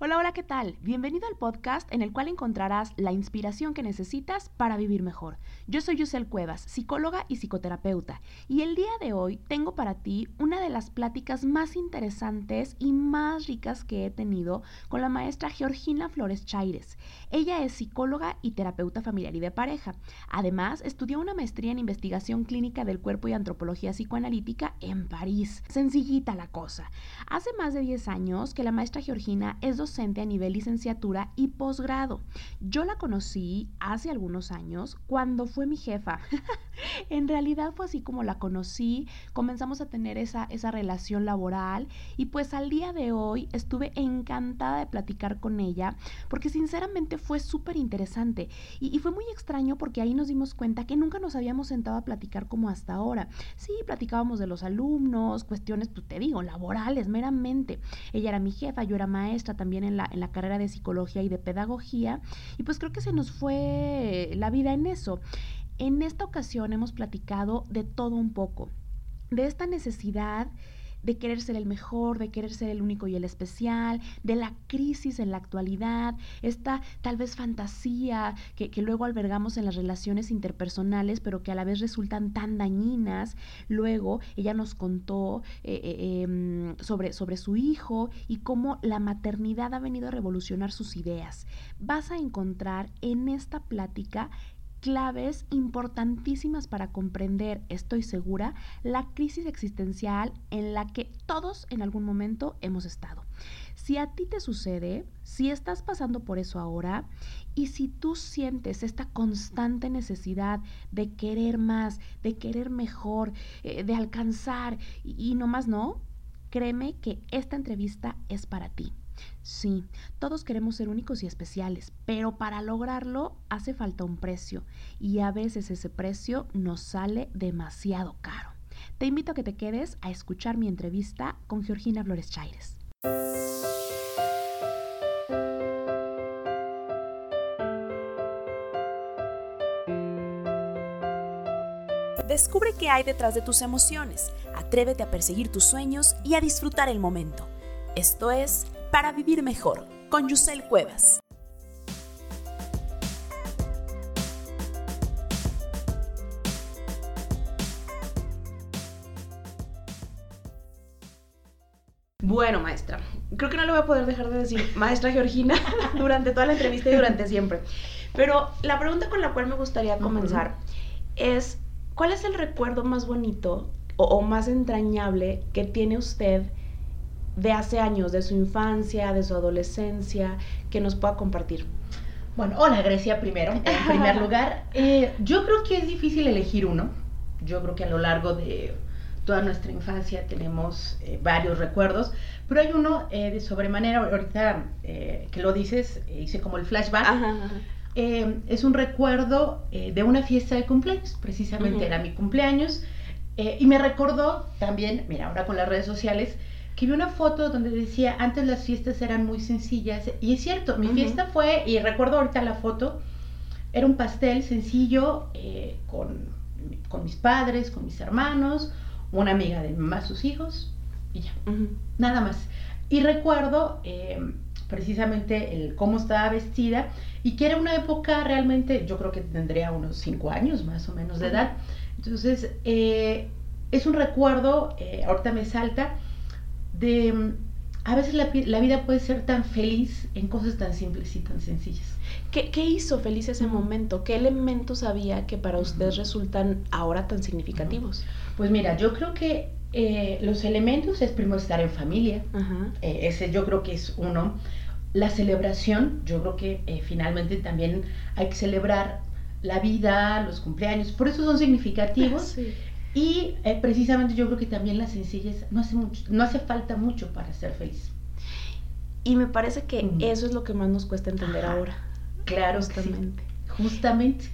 Hola, hola, ¿qué tal? Bienvenido al podcast en el cual encontrarás la inspiración que necesitas para vivir mejor. Yo soy Yusel Cuevas, psicóloga y psicoterapeuta, y el día de hoy tengo para ti una de las pláticas más interesantes y más ricas que he tenido con la maestra Georgina Flores Chaires. Ella es psicóloga y terapeuta familiar y de pareja. Además, estudió una maestría en investigación clínica del cuerpo y antropología psicoanalítica en París. Sencillita la cosa. Hace más de 10 años que la maestra Georgina es a nivel licenciatura y posgrado. Yo la conocí hace algunos años cuando fue mi jefa. en realidad fue así como la conocí, comenzamos a tener esa, esa relación laboral y pues al día de hoy estuve encantada de platicar con ella porque sinceramente fue súper interesante y, y fue muy extraño porque ahí nos dimos cuenta que nunca nos habíamos sentado a platicar como hasta ahora. Sí, platicábamos de los alumnos, cuestiones, pues te digo, laborales meramente. Ella era mi jefa, yo era maestra también en la, en la carrera de psicología y de pedagogía, y pues creo que se nos fue la vida en eso. En esta ocasión hemos platicado de todo un poco, de esta necesidad de querer ser el mejor, de querer ser el único y el especial, de la crisis en la actualidad, esta tal vez fantasía que, luego albergamos en las relaciones interpersonales, pero que a la vez resultan tan dañinas. Luego ella nos contó eh, eh, em, sobre, sobre su hijo y cómo la maternidad ha venido a revolucionar sus ideas. Vas a encontrar en esta plática claves importantísimas para comprender, estoy segura, la crisis existencial en la que todos en algún momento hemos estado. Si a ti te sucede, si estás pasando por eso ahora y si tú sientes esta constante necesidad de querer más, de querer mejor, eh, de alcanzar y, y no más no, créeme que esta entrevista es para ti. Sí, todos queremos ser únicos y especiales, pero para lograrlo hace falta un precio y a veces ese precio nos sale demasiado caro. Te invito a que te quedes a escuchar mi entrevista con Georgina Flores Chaires. Descubre qué hay detrás de tus emociones, atrévete a perseguir tus sueños y a disfrutar el momento. Esto es para vivir mejor con Yusel Cuevas. Bueno, maestra, creo que no le voy a poder dejar de decir maestra Georgina durante toda la entrevista y durante siempre. Pero la pregunta con la cual me gustaría comenzar es, ¿cuál es el recuerdo más bonito o, o, más entrañable que tiene usted de hace años, de su infancia, de su adolescencia, que nos pueda compartir? Bueno, hola Grecia primero, en primer lugar. Eh, yo creo que es difícil elegir uno. Yo creo que a lo largo de toda nuestra infancia tenemos eh, varios recuerdos, pero hay uno eh, de sobremanera, ahorita que lo dices, hice como el flashback. es un recuerdo de una fiesta de cumpleaños, precisamente era mi cumpleaños, y me recordó también, mira, ahora con las redes sociales, que vi una foto donde decía, antes las fiestas eran muy sencillas. Y es cierto, mi fiesta fue, y recuerdo ahorita la foto, era un pastel sencillo eh, con, con, mis padres, con mis hermanos, una amiga de mi mamá, sus hijos, y ya, nada más. Y recuerdo em, precisamente el cómo estaba vestida y que era una época realmente, yo creo que tendría unos cinco años más o menos de edad. Entonces, eh, es un recuerdo, eh, ahorita me salta, de a veces la, vida puede ser tan feliz en cosas tan simples y tan sencillas. ¿Qué, qué hizo feliz ese momento? ¿Qué elementos había que para ustedes resultan ahora tan significativos? Pues mira, yo creo que eh, los elementos es primero estar en familia, eh, ese yo creo que es uno. La celebración, yo creo que eh, finalmente también hay que celebrar la vida, los cumpleaños, por eso son significativos. Sí. Y eh, precisamente yo creo que también la sencillez no hace, mucho, no hace falta mucho para ser feliz. Y me parece que eso es lo que más nos cuesta entender ahora. Claro, justamente. Justamente.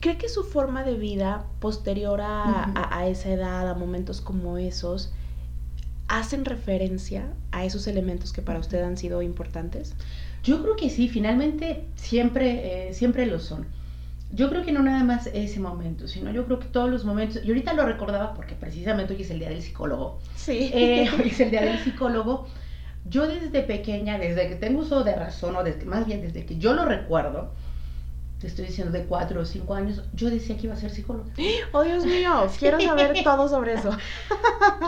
¿Cree que su forma de vida posterior a, a, esa edad, a momentos como esos, hacen referencia a esos elementos que para usted han sido importantes? Yo creo que sí, finalmente siempre, eh, siempre lo son yo creo que no nada más ese momento, sino yo creo que todos los momentos, y ahorita lo recordaba porque precisamente hoy es el día del psicólogo. Sí. Eh, hoy es el día del psicólogo. Yo desde pequeña, desde que tengo uso de razón, o desde, más bien desde que yo lo recuerdo, te estoy diciendo de cuatro o cinco años, yo decía que iba a ser psicóloga. Oh, Dios mío, quiero saber todo sobre eso.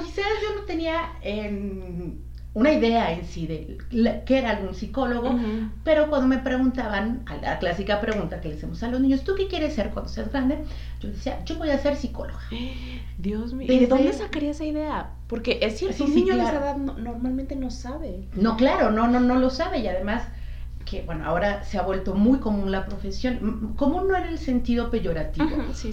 Quizás yo no tenía en una idea en sí de qué era algún psicólogo, pero cuando me preguntaban, a la clásica pregunta que le hacemos a los niños, ¿tú qué quieres ser cuando seas grande? Yo decía, yo voy a ser psicóloga. Dios mío, ¿y de dónde sacaría esa idea? Porque es cierto, un niño de esa edad normalmente no sabe. No, claro, no, no, no lo sabe y además que bueno, ahora se ha vuelto muy común la profesión, común no en el sentido peyorativo,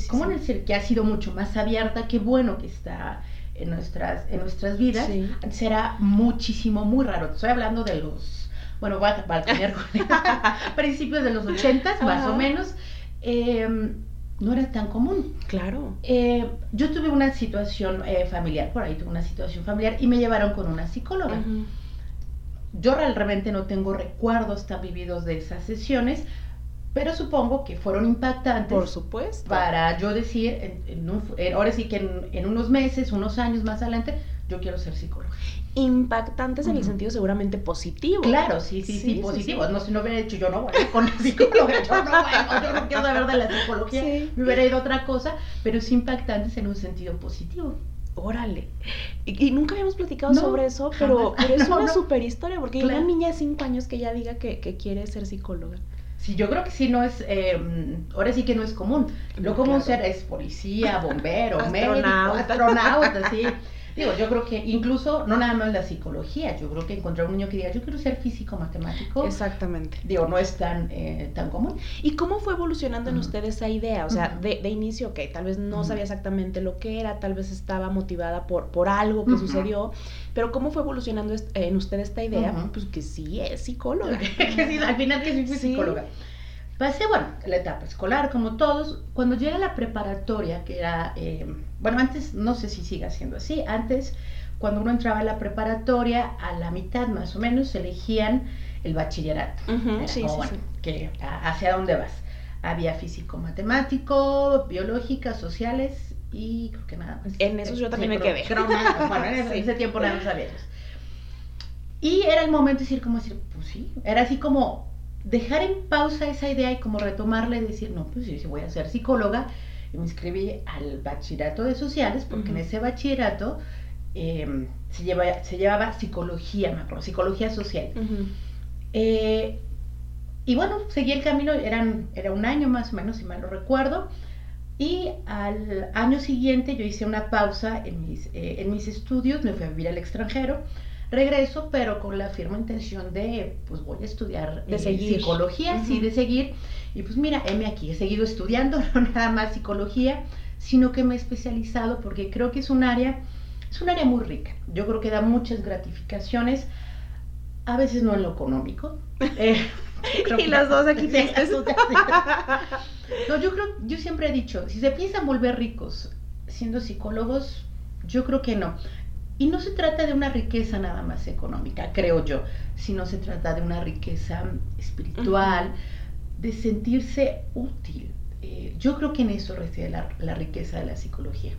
común en el que ha sido mucho más abierta, qué bueno que está en nuestras, en nuestras vidas, será muchísimo, muy raro. Estoy hablando de los, bueno, va, a tener principios de los ochentas, más o menos. Em, no era tan común. Claro. Eh, yo tuve una situación eh, familiar, por ahí tuve una situación familiar y me llevaron con una psicóloga. Yo realmente no tengo recuerdos tan vividos de esas sesiones, pero supongo que fueron impactantes. Por supuesto. Para yo decir, en, ahora sí que en, unos meses, unos años más adelante, yo quiero ser psicóloga. Impactantes en el sentido seguramente positivo. Claro, sí, sí, sí, positivo. No, si no hubiera dicho yo no voy con psicóloga, yo no voy, yo no quiero saber de la psicología, me hubiera ido a otra cosa, pero sí impactantes en un sentido positivo. Órale. Y, nunca habíamos platicado sobre eso, pero, es una super historia, porque hay una niña de 5 años que ya diga que, que quiere ser psicóloga. Sí, yo creo que sí no es, eh, ahora sí que no es común. Lo común ser es policía, bombero, médico, astronauta, sí. Digo, yo creo que incluso, no nada más la psicología, yo creo que encontrar un niño que diga, yo quiero ser físico, matemático. Exactamente. Digo, no es tan, eh, tan común. ¿Y cómo fue evolucionando en usted esa idea? O sea, de, de, inicio, ok, tal vez no sabía exactamente lo que era, tal vez estaba motivada por, por algo que sucedió, pero ¿cómo fue evolucionando en usted esta idea? Pues que sí es psicóloga. que sí, al final que sí fui psicóloga. Pasé, bueno, la etapa escolar, como todos. Cuando llegué a la preparatoria, que era, eh, bueno, antes, no sé si siga siendo así, antes, cuando uno entraba a la preparatoria, a la mitad más o menos, elegían el bachillerato. sí, sí, sí. Que, ¿Hacia dónde vas? Había físico, matemático, biológica, sociales y creo que nada más. En eso yo también me quedé. bueno, en ese, tiempo nada más había Y era el momento de decir, como decir, pues sí, era así como dejar en pausa esa idea y como retomarla y decir, no, pues yo voy a ser psicóloga, y me inscribí al bachillerato de sociales, porque en ese bachillerato em, se, lleva, se llevaba psicología, me acuerdo, psicología social. Eh, y bueno, seguí el camino, eran, era un año más o menos, si mal no recuerdo, y al año siguiente yo hice una pausa en mis, eh, en mis estudios, me fui a vivir al extranjero, regreso, pero con la firme intención de, pues voy a estudiar de eh, psicología, sí, de seguir. Y pues mira, heme aquí, he seguido estudiando, no nada más psicología, sino que me he especializado porque creo que es un área, es un área muy rica. Yo creo que da muchas gratificaciones, a veces no en lo económico. Eh, y las dos aquí No, yo creo, yo siempre he dicho, si se piensan volver ricos siendo psicólogos, yo creo que no. Y no se trata de una riqueza nada más económica, creo yo, sino se trata de una riqueza espiritual, de sentirse útil. Eh, yo creo que en eso reside la, la, riqueza de la psicología.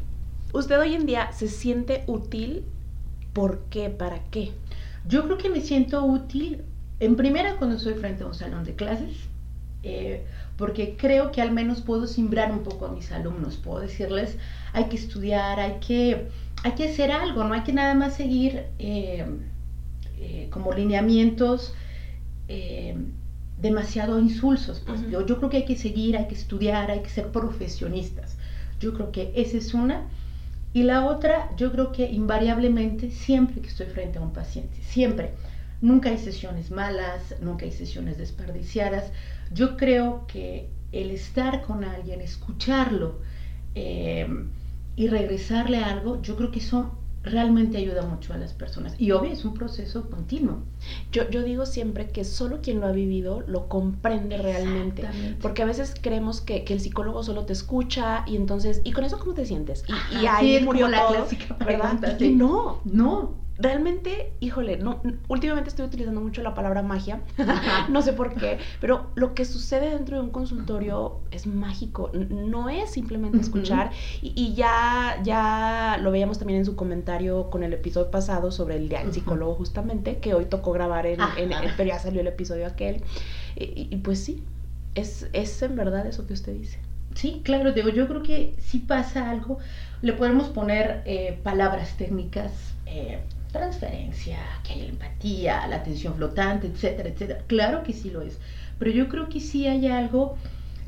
¿Usted hoy en día se siente útil? ¿Por qué? ¿Para qué? Yo creo que me siento útil, en primera, cuando estoy frente a un salón de clases, eh, porque creo que al menos puedo simbrar un poco a mis alumnos, puedo decirles, hay que estudiar, hay que hay que hacer algo, no hay que nada más seguir eh, eh, como lineamientos eh, demasiado insulsos. Pues yo, yo, creo que hay que seguir, hay que estudiar, hay que ser profesionistas. Yo creo que esa es una. Y la otra, yo creo que invariablemente, siempre que estoy frente a un paciente, siempre, nunca hay sesiones malas, nunca hay sesiones desperdiciadas. Yo creo que el estar con alguien, escucharlo, y regresarle algo, yo creo que eso realmente ayuda mucho a las personas. Y obvio, es un proceso continuo. Yo, yo digo siempre que solo quien lo ha vivido lo comprende realmente. Porque a veces creemos que, que, el psicólogo solo te escucha y entonces, ¿y con eso cómo te sientes? Y, y ahí murió la clásica ¿verdad? Y no, no. Realmente, híjole, no, últimamente estoy utilizando mucho la palabra magia, no sé por qué, pero lo que sucede dentro de un consultorio es mágico, no es simplemente escuchar. Y, ya, ya lo veíamos también en su comentario con el episodio pasado sobre el día del psicólogo justamente, que hoy tocó grabar en, en, pero ya salió el episodio aquel, y, pues sí, es, es en verdad eso que usted dice. Sí, claro, digo, yo creo que si pasa algo, le podemos poner eh, palabras técnicas, eh, transferencia, que hay empatía, la atención flotante, etcétera, etcétera. Claro que sí lo es, pero yo creo que sí hay algo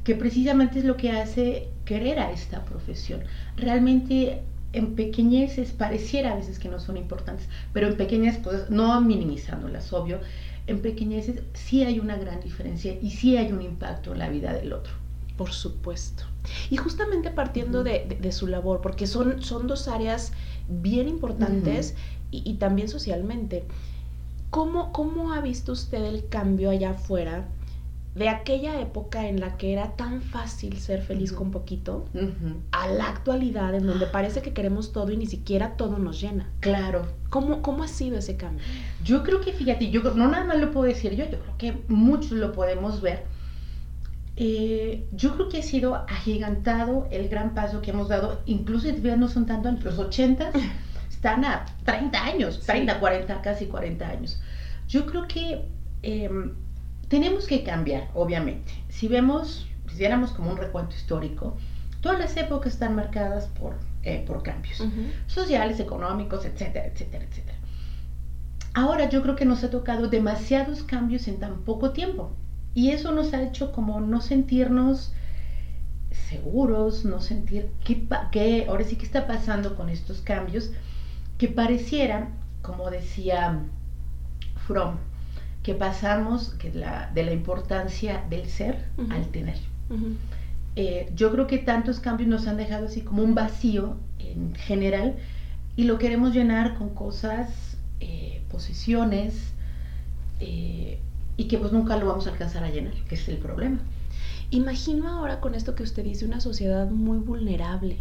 que precisamente es lo que hace querer a esta profesión. Realmente en pequeñeces pareciera a veces que no son importantes, pero en pequeñas cosas, no minimizándolas, obvio, en pequeñeces sí hay una gran diferencia y sí hay un impacto en la vida del otro. Por supuesto. Y justamente partiendo de, de, su labor, porque son, son dos áreas bien importantes y, también socialmente. ¿Cómo, ¿Cómo ha visto usted el cambio allá afuera de aquella época en la que era tan fácil ser feliz con poquito a la actualidad en donde parece que queremos todo y ni siquiera todo nos llena. Claro. ¿Cómo, cómo ha sido ese cambio? Yo creo que, fíjate, yo no nada más lo puedo decir yo, yo creo que muchos lo podemos ver. Eh, yo creo que ha sido agigantado el gran paso que hemos dado, incluso no son tanto en los 80 están a 30 años, 30, 40, casi 40 años. Yo creo que em, tenemos que cambiar, obviamente. Si vemos, si viéramos como un recuento histórico, todas las épocas están marcadas por, eh, por cambios sociales, económicos, etcétera, etcétera, etcétera. Ahora yo creo que nos ha tocado demasiados cambios en tan poco tiempo y eso nos ha hecho como no sentirnos seguros, no sentir qué, qué ahora sí qué está pasando con estos cambios que pareciera, como decía Fromm, que pasamos que la, de la importancia del ser al tener. Eh, yo creo que tantos cambios nos han dejado así como un vacío en general y lo queremos llenar con cosas, eh, posiciones, eh, y que pues nunca lo vamos a alcanzar a llenar, que es el problema. Imagino ahora con esto que usted dice una sociedad muy vulnerable,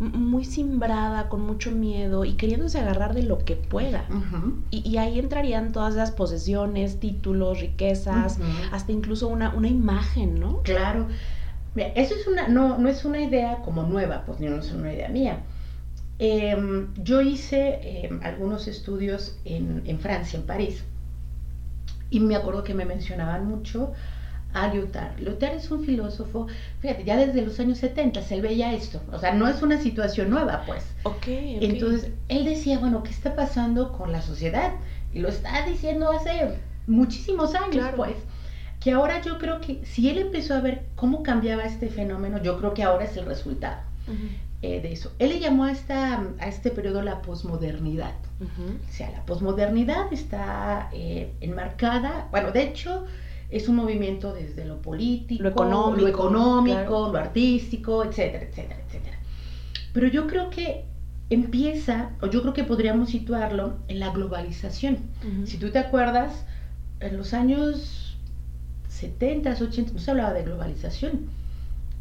muy simbrada, con mucho miedo y queriéndose agarrar de lo que pueda. y, ahí entrarían todas las posesiones, títulos, riquezas, hasta incluso una, una imagen, ¿no? Claro. eso es una, no, no es una idea como nueva, pues no es una idea mía. Em, yo hice em, algunos estudios en, en Francia, en París, y me acuerdo que me mencionaban mucho a Lyotard. Lyotard es un filósofo, fíjate, ya desde los años 70 se veía esto, o sea, no es una situación nueva, pues. Ok, Entonces, él decía, bueno, ¿qué está pasando con la sociedad? Y lo está diciendo hace muchísimos años, pues. Que ahora yo creo que si él empezó a ver cómo cambiaba este fenómeno, yo creo que ahora es el resultado eh, de eso. Él le llamó a, esta, a este periodo la posmodernidad. O sea, la posmodernidad está eh, enmarcada, bueno, de hecho, es un movimiento desde lo político, lo económico, lo, artístico, etcétera, etcétera, etcétera. Pero yo creo que empieza, o yo creo que podríamos situarlo en la globalización. Si tú te acuerdas, en los años 70, 80 no se hablaba de globalización.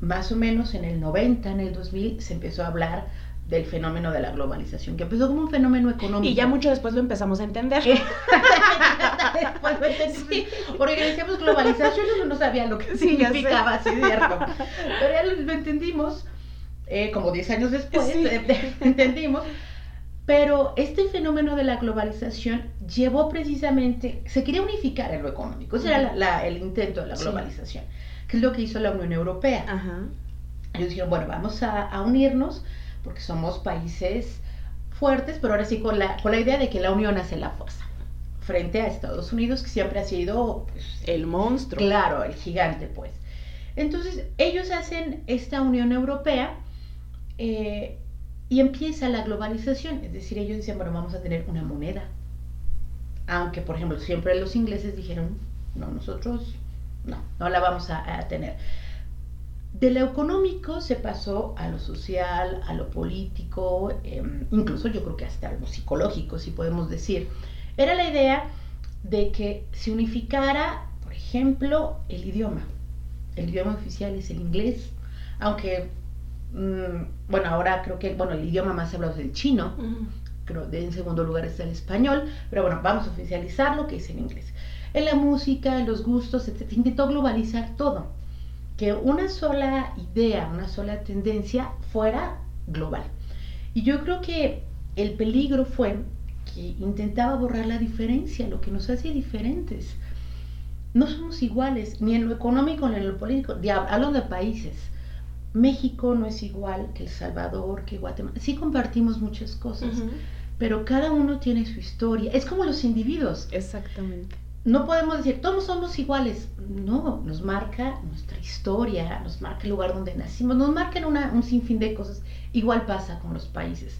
Más o menos en el 90, en el 2000 se empezó a hablar del fenómeno de la globalización, que empezó como un fenómeno económico. Y ya mucho después lo empezamos a entender. después lo entendí, porque decíamos globalización, uno no sabía lo que significaba, así cierto. Pero ya lo, entendimos, eh, como 10 años después, eh, entendimos. Pero este fenómeno de la globalización llevó precisamente, se quería unificar en lo económico, ese era el intento de la globalización, que es lo que hizo la Unión Europea. Ellos dijeron, bueno, vamos a, a unirnos porque somos países fuertes, pero ahora sí con la, con la idea de que la unión hace la fuerza, frente a Estados Unidos, que siempre ha sido pues, el monstruo. Claro, el gigante, pues. Entonces, ellos hacen esta Unión Europea eh, y empieza la globalización, es decir, ellos dicen, bueno, vamos a tener una moneda. Aunque, por ejemplo, siempre los ingleses dijeron, no, nosotros no, no la vamos a, a tener. De lo económico se pasó a lo social, a lo político, em, incluso yo creo que hasta lo psicológico, si podemos decir. Era la idea de que se unificara, por ejemplo, el idioma. El idioma oficial es el inglés, aunque, mm, bueno, ahora creo que, bueno, el idioma más hablado es el chino, creo, en segundo lugar está el español, pero bueno, vamos a oficializar lo que es en inglés. En la música, en los gustos, se intentó globalizar todo, que una sola idea, una sola tendencia fuera global. Y yo creo que el peligro fue que intentaba borrar la diferencia, lo que nos hace diferentes. No somos iguales, ni en lo económico ni en lo político. Hablo de países. México no es igual que El Salvador, que Guatemala. Sí compartimos muchas cosas, pero cada uno tiene su historia. Es como los individuos. Exactamente. No podemos decir, todos somos iguales. No, nos marca nuestra historia, nos marca el lugar donde nacimos, nos marca un sinfín de cosas. Igual pasa con los países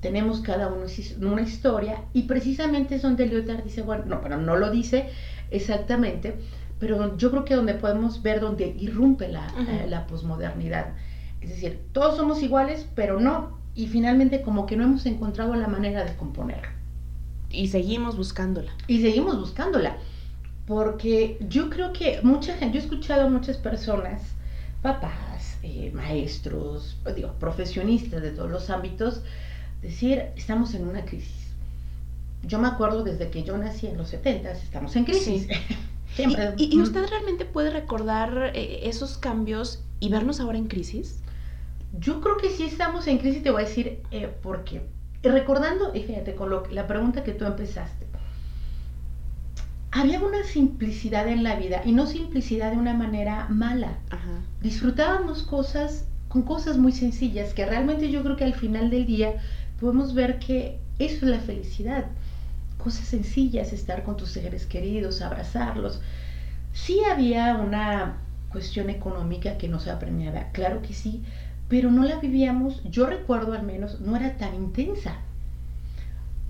tenemos cada uno una historia y precisamente es donde Lyotard dice, bueno, no, pero no lo dice exactamente, pero yo creo que donde podemos ver donde irrumpe la, eh, la posmodernidad. Es decir, todos somos iguales, pero no, y finalmente como que no hemos encontrado la manera de componer. Y seguimos buscándola. Y seguimos buscándola, porque yo creo que mucha gente, yo he escuchado a muchas personas, papás, eh, maestros, digo, profesionistas de todos los ámbitos, decir, estamos en una crisis. Yo me acuerdo desde que yo nací en los 70, estamos en crisis. Siempre. ¿Y, usted realmente puede recordar eh, esos cambios y vernos ahora en crisis? Yo creo que sí estamos en crisis, te voy a decir eh, por qué. Recordando, y fíjate, con lo, la pregunta que tú empezaste, había una simplicidad en la vida y no simplicidad de una manera mala. Disfrutábamos cosas con cosas muy sencillas que realmente yo creo que al final del día podemos ver que eso es la felicidad. Cosas sencillas, estar con tus seres queridos, abrazarlos. Sí había una cuestión económica que no se apremiaba, claro que sí, pero no la vivíamos, yo recuerdo al menos, no era tan intensa.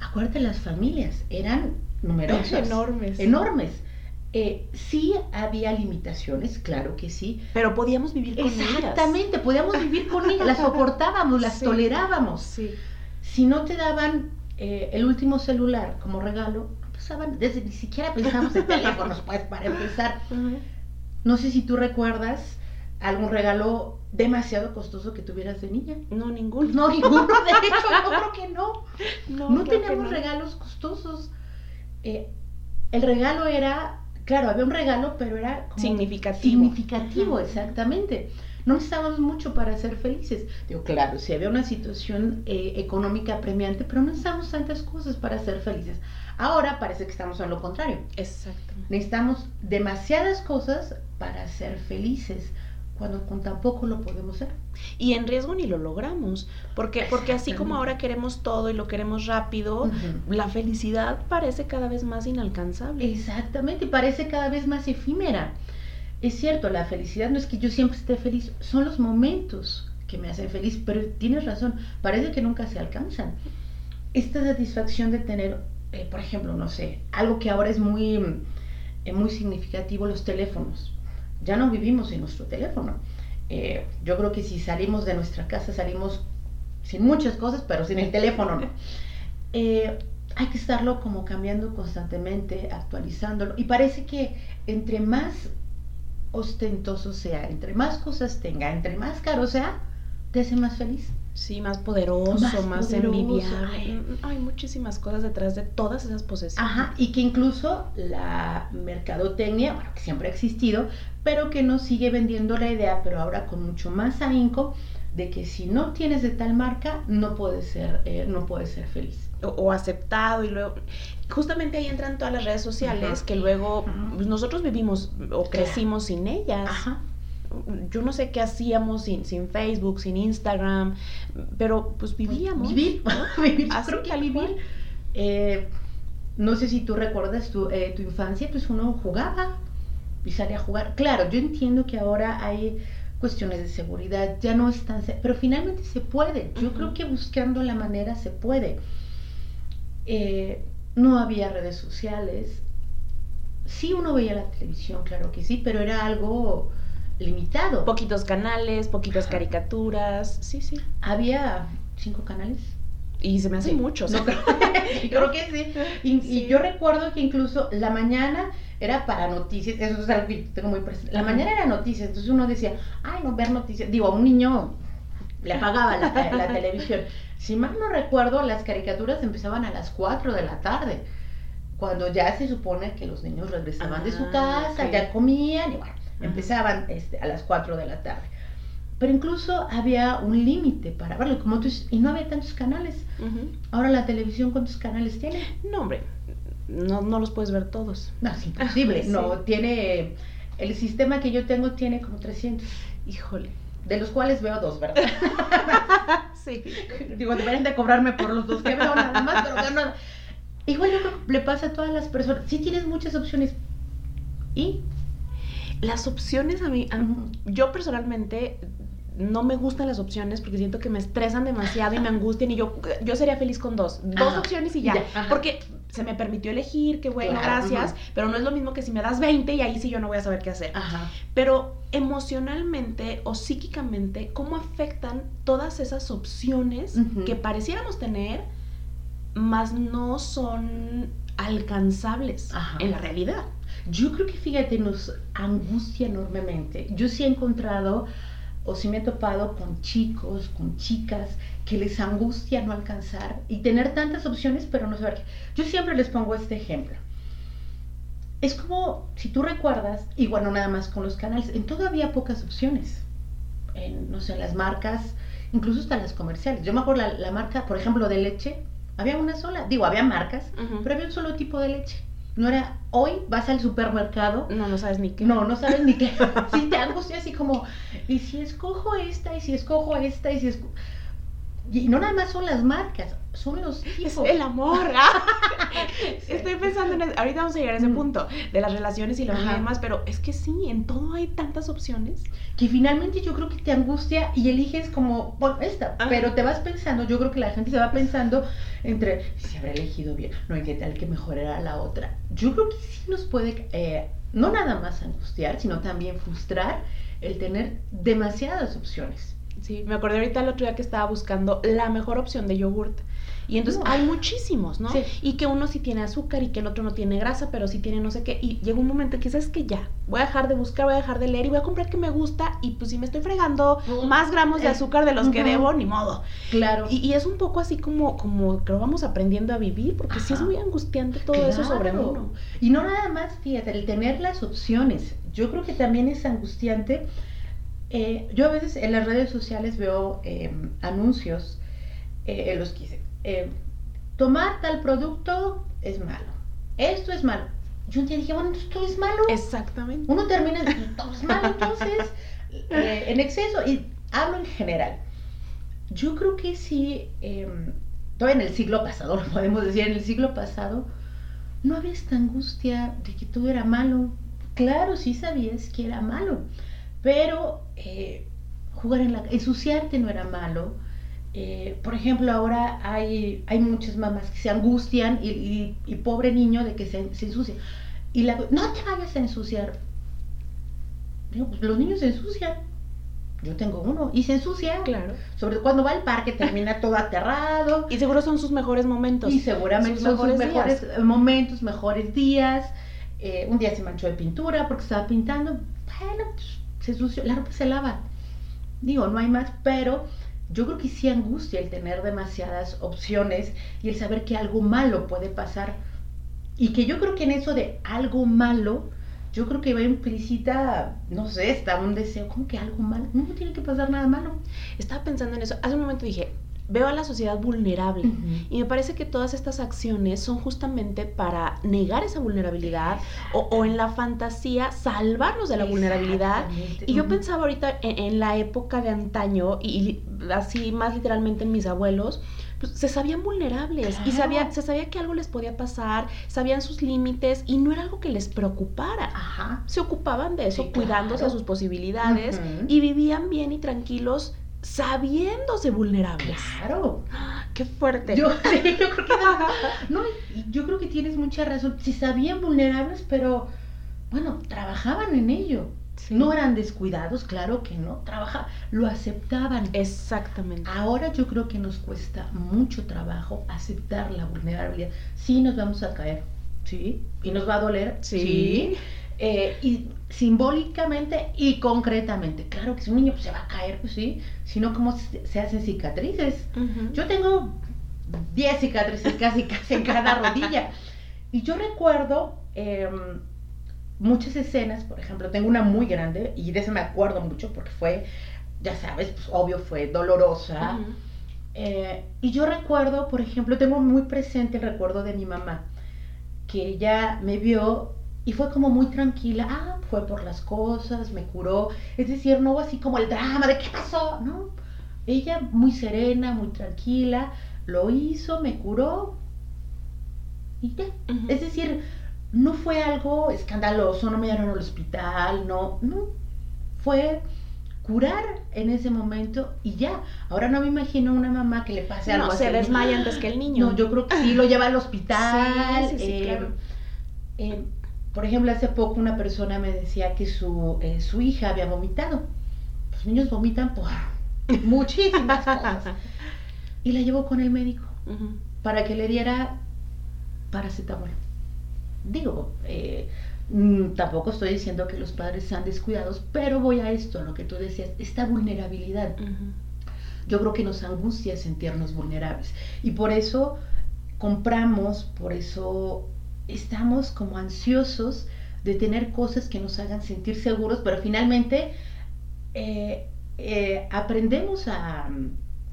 Acuérdate, las familias eran numerosas. Enormes. Enormes. Eh, sí había limitaciones, claro que sí. Pero podíamos vivir con ellas. Exactamente, podíamos vivir con ellas, las soportábamos, las tolerábamos. Sí si no te daban eh, el último celular como regalo, no pasaban, desde ni siquiera pensamos en teléfonos, pues, para empezar. No sé si tú recuerdas algún regalo demasiado costoso que tuvieras de niña. No, ninguno. No, ninguno, de hecho, yo creo que no. No, teníamos regalos costosos. Eh, el regalo era, claro, había un regalo, pero era significativo. Significativo, exactamente no necesitábamos mucho para ser felices. Digo, claro, si había una situación eh, económica apremiante, pero no necesitamos tantas cosas para ser felices. Ahora parece que estamos en lo contrario. Exacto. Necesitamos demasiadas cosas para ser felices cuando con tampoco lo podemos ser. Y en riesgo ni lo logramos, porque, porque así como ahora queremos todo y lo queremos rápido, la felicidad parece cada vez más inalcanzable. Exactamente, parece cada vez más efímera es cierto, la felicidad no es que yo siempre esté feliz, son los momentos que me hacen feliz, pero tienes razón, parece que nunca se alcanzan. Esta satisfacción de tener, eh, por ejemplo, no sé, algo que ahora es muy, eh, muy significativo, los teléfonos. Ya no vivimos en nuestro teléfono. Eh, yo creo que si salimos de nuestra casa salimos sin muchas cosas, pero sin el teléfono, ¿no? hay que estarlo como cambiando constantemente, actualizándolo. Y parece que entre más ostentoso sea, entre más cosas tenga, entre más caro sea, te hace más feliz. Sí, más poderoso, más, envidiable. Hay muchísimas cosas detrás de todas esas posesiones. Ajá, y que incluso la mercadotecnia, bueno, que siempre ha existido, pero que nos sigue vendiendo la idea, pero ahora con mucho más ahínco, de que si no tienes de tal marca, no puedes ser, eh, no puedes ser feliz o, aceptado y luego justamente ahí entran todas las redes sociales que luego pues, nosotros vivimos o crecimos sin ellas. Yo no sé qué hacíamos sin, sin Facebook, sin Instagram, pero pues vivíamos. Vivir, vivir. creo que vivir. Eh, no sé si tú recuerdas tu, eh, tu infancia, pues uno jugaba y salía a jugar. Claro, yo entiendo que ahora hay cuestiones de seguridad, ya no están, pero finalmente se puede. Yo creo que buscando la manera se puede. Eh, no había redes sociales. Sí uno veía la televisión, claro que sí, pero era algo limitado. Poquitos canales, poquitas caricaturas, sí, sí. Había cinco canales. Y se me hacen muchos. creo que sí. Y, yo recuerdo que incluso la mañana era para noticias, eso es algo que tengo muy presente. La mañana era noticias, entonces uno decía, ay, no, ver noticias. Digo, a un niño le apagaba la, la televisión. Si mal no recuerdo, las caricaturas empezaban a las 4 de la tarde, cuando ya se supone que los niños regresaban de su Ah, casa, ya comían y bueno. Empezaban este, a las 4 de la tarde. Pero incluso había un límite para verlo, como tú dices, y no había tantos canales. Ahora la televisión, ¿cuántos canales tiene? No, hombre, no, no los puedes ver todos. No, es imposible. Sí. No, tiene. El sistema que yo tengo tiene como 300, Híjole. de los cuales veo dos, ¿verdad? Sí. Digo, deberían de cobrarme por los dos que veo nada más, pero nada. Igual yo creo que le pasa a todas las personas. Sí tienes muchas opciones. ¿Y? Las opciones a mí, a- yo personalmente no me gustan las opciones porque siento que me estresan demasiado y me angustian y yo, yo sería feliz con dos. Dos Ajá. opciones y ya. Porque se me permitió elegir, qué bueno, Claro, gracias. Pero no es lo mismo que si me das 20 y ahí sí yo no voy a saber qué hacer. Ajá. Pero emocionalmente o psíquicamente, ¿cómo afectan todas esas opciones que pareciéramos tener, más no son alcanzables en la realidad? Yo creo que, fíjate, nos angustia enormemente. Yo sí he encontrado, o sí me he topado con chicos, con chicas, que les angustia no alcanzar y tener tantas opciones, pero no saber qué. Yo siempre les pongo este ejemplo. Es como, si tú recuerdas, y bueno, nada más con los canales, en todo había pocas opciones. En, no sé, las marcas, incluso hasta las comerciales. Yo me acuerdo la, la marca, por ejemplo, de leche, había una sola. Digo, había marcas, Ujú. pero había un solo tipo de leche. No era, hoy vas al supermercado, No, no sabes ni qué. no, no sabes ni qué. Sí, te angustia así como, y si escojo esta, y si escojo esta, y si escojo... Y no nada más son las marcas, son los Es tipos. el amor. ah. Estoy pensando en. Ahorita vamos a llegar a ese Mm. punto de las relaciones y lo Ajá. demás, pero es que sí, en todo hay tantas opciones. Que finalmente yo creo que te angustia y eliges como, bueno, esta, Ajá. pero te vas pensando, yo creo que la gente se va pensando entre si habrá elegido bien, no, y qué tal que mejor era la otra. Yo creo que sí nos puede, eh, no nada más angustiar, sino también frustrar el tener demasiadas opciones. Sí, me acordé ahorita el otro día que estaba buscando la mejor opción de yogurt. Y entonces No. hay muchísimos, ¿no? Sí. Y que uno sí tiene azúcar y que el otro no tiene grasa, pero sí tiene no sé qué. Y llega un momento en que sabes que ya, voy a dejar de buscar, voy a dejar de leer y voy a comprar que me gusta. Y pues si me estoy fregando más gramos de Eh, azúcar de los que debo, ni modo. Claro. Y, y es un poco así como, como que vamos aprendiendo a vivir, porque sí es muy angustiante todo eso sobre uno. Y no nada más, fíjate, el tener las opciones. Yo creo que también es angustiante. Eh, yo a veces en las redes sociales veo eh, anuncios eh, en los que eh, tomar tal producto es malo. Esto es malo. Yo un día dije, bueno, esto es malo. Exactamente. Uno termina diciendo, todo es malo entonces, eh, en exceso. Y hablo en general. Yo creo que sí, eh, todavía en el siglo pasado, lo podemos decir, en el siglo pasado, no había esta angustia de que todo era malo. Claro, sí sabías que era malo, pero eh, jugar en la ensuciarte no era malo. Eh, por ejemplo, ahora hay, hay muchas mamás que se angustian y, y- y pobre niño de que se, se ensucia. Y la, no te vayas a ensuciar. Digo, pues los niños se ensucian. Yo tengo uno y se ensucia. Claro. Sobre todo cuando va al parque termina todo aterrado. Y seguro son sus mejores momentos. Y seguramente sus son sus mejores mejores días. momentos, mejores días. Eh, un día se manchó de pintura porque estaba pintando. Bueno, pues, se ensució. La ropa se lava. Digo, no hay más, pero yo creo que sí angustia el tener demasiadas opciones y el saber que algo malo puede pasar. Y que yo creo que en eso de algo malo, yo creo que va implícita, no sé, está un deseo, como que algo malo. No tiene que pasar nada malo. Estaba pensando en eso. Hace un momento dije, veo a la sociedad vulnerable. Y me parece que todas estas acciones son justamente para negar esa vulnerabilidad o, o en la fantasía salvarnos de la vulnerabilidad. Y yo pensaba ahorita en, en la época de antaño y, y así más literalmente en mis abuelos, pues se sabían vulnerables y sabía, se sabía que algo les podía pasar, sabían sus límites y no era algo que les preocupara. Ajá. Se ocupaban de eso, Sí, cuidándose a claro. sus posibilidades y vivían bien y tranquilos sabiéndose vulnerables. Claro. ¡Qué fuerte! Yo, sí, yo creo que no, yo creo que tienes mucha razón. Si sabían vulnerables, pero bueno, trabajaban en ello. Sí. No eran descuidados, claro que no. Trabajaban, lo aceptaban. Exactamente. Ahora yo creo que nos cuesta mucho trabajo aceptar la vulnerabilidad. Sí, nos vamos a caer, sí, y nos va a doler, Sí. Eh, y simbólicamente y concretamente. Claro que si un niño pues, se va a caer, pues sí, sino cómo se, se hacen cicatrices. Yo tengo 10 cicatrices casi, casi en cada rodilla. Y yo recuerdo em, muchas escenas, por ejemplo, tengo una muy grande y de esa me acuerdo mucho porque fue, ya sabes, pues obvio fue dolorosa. Eh, y yo recuerdo, por ejemplo, tengo muy presente el recuerdo de mi mamá, que ella me vio y fue como muy tranquila, ah, fue por las cosas, me curó, es decir, no hubo así como el drama de qué pasó, ¿no? Ella muy serena, muy tranquila, lo hizo, me curó y ya. Es decir, no fue algo escandaloso, no me llevaron al hospital, no, no, fue curar en ese momento y ya. Ahora no me imagino una mamá que le pase algo no, se desmaya antes que el niño. No, yo creo que sí, lo lleva al hospital. Sí, sí, sí, eh, eh, por ejemplo, hace poco una persona me decía que su, eh, su hija había vomitado. Los niños vomitan por muchísimas cosas. Y la llevó con el médico para que le diera paracetamol. Digo, eh, mm, tampoco estoy diciendo que los padres sean descuidados, pero voy a esto, lo que tú decías, esta vulnerabilidad. Yo creo que nos angustia sentirnos vulnerables. Y por eso compramos, por eso estamos como ansiosos de tener cosas que nos hagan sentir seguros, pero finalmente eh, eh, aprendemos a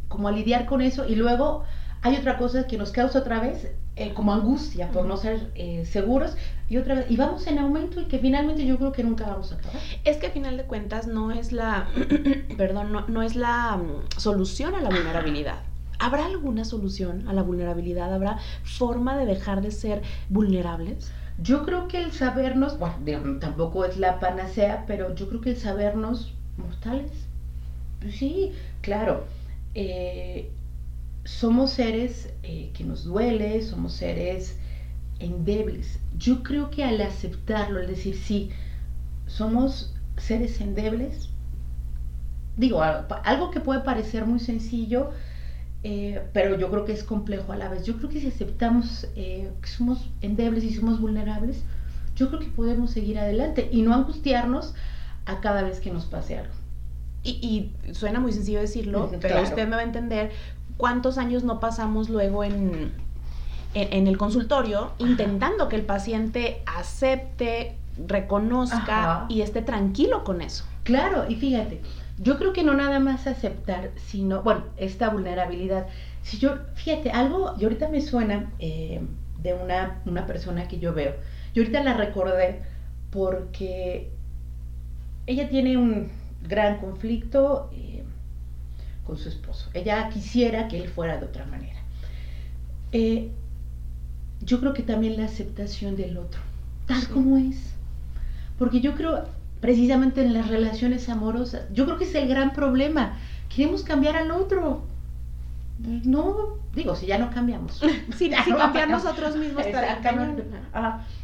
como a lidiar con eso y luego hay otra cosa que nos causa otra vez eh, como angustia por no ser seguros y otra vez y vamos en aumento y que finalmente yo creo que nunca vamos a acabar. Es que a final de cuentas no es la perdón, no, no es la mm, solución a la vulnerabilidad. ¿Habrá alguna solución a la vulnerabilidad? ¿Habrá forma de dejar de ser vulnerables? Yo creo que el sabernos, bueno, tampoco es la panacea, pero yo creo que el sabernos mortales. Pues sí, claro. Eh, somos seres eh, que nos duele, somos seres endebles. Yo creo que al aceptarlo, al decir sí, somos seres endebles, digo, algo que puede parecer muy sencillo, eh, pero yo creo que es complejo a la vez. Yo creo que si aceptamos eh, que somos endebles y somos vulnerables, yo creo que podemos seguir adelante y no angustiarnos a cada vez que nos pase algo. Y, suena muy sencillo decirlo, pero usted me va a entender cuántos años no pasamos luego en, en, el consultorio intentando que el paciente acepte, reconozca y esté tranquilo con eso. Claro, y fíjate, yo creo que no nada más aceptar, sino, bueno, esta vulnerabilidad. Si yo, fíjate, algo, y ahorita me suena eh, de una, una persona que yo veo, y ahorita la recordé porque ella tiene un gran conflicto eh, con su esposo. Ella quisiera que él fuera de otra manera. Eh, yo creo que también la aceptación del otro, tal como es. Porque yo creo, precisamente en las relaciones amorosas. Yo creo que es el gran problema. Queremos cambiar al otro. No, digo, si ya no cambiamos. si, cambiar nosotros mismos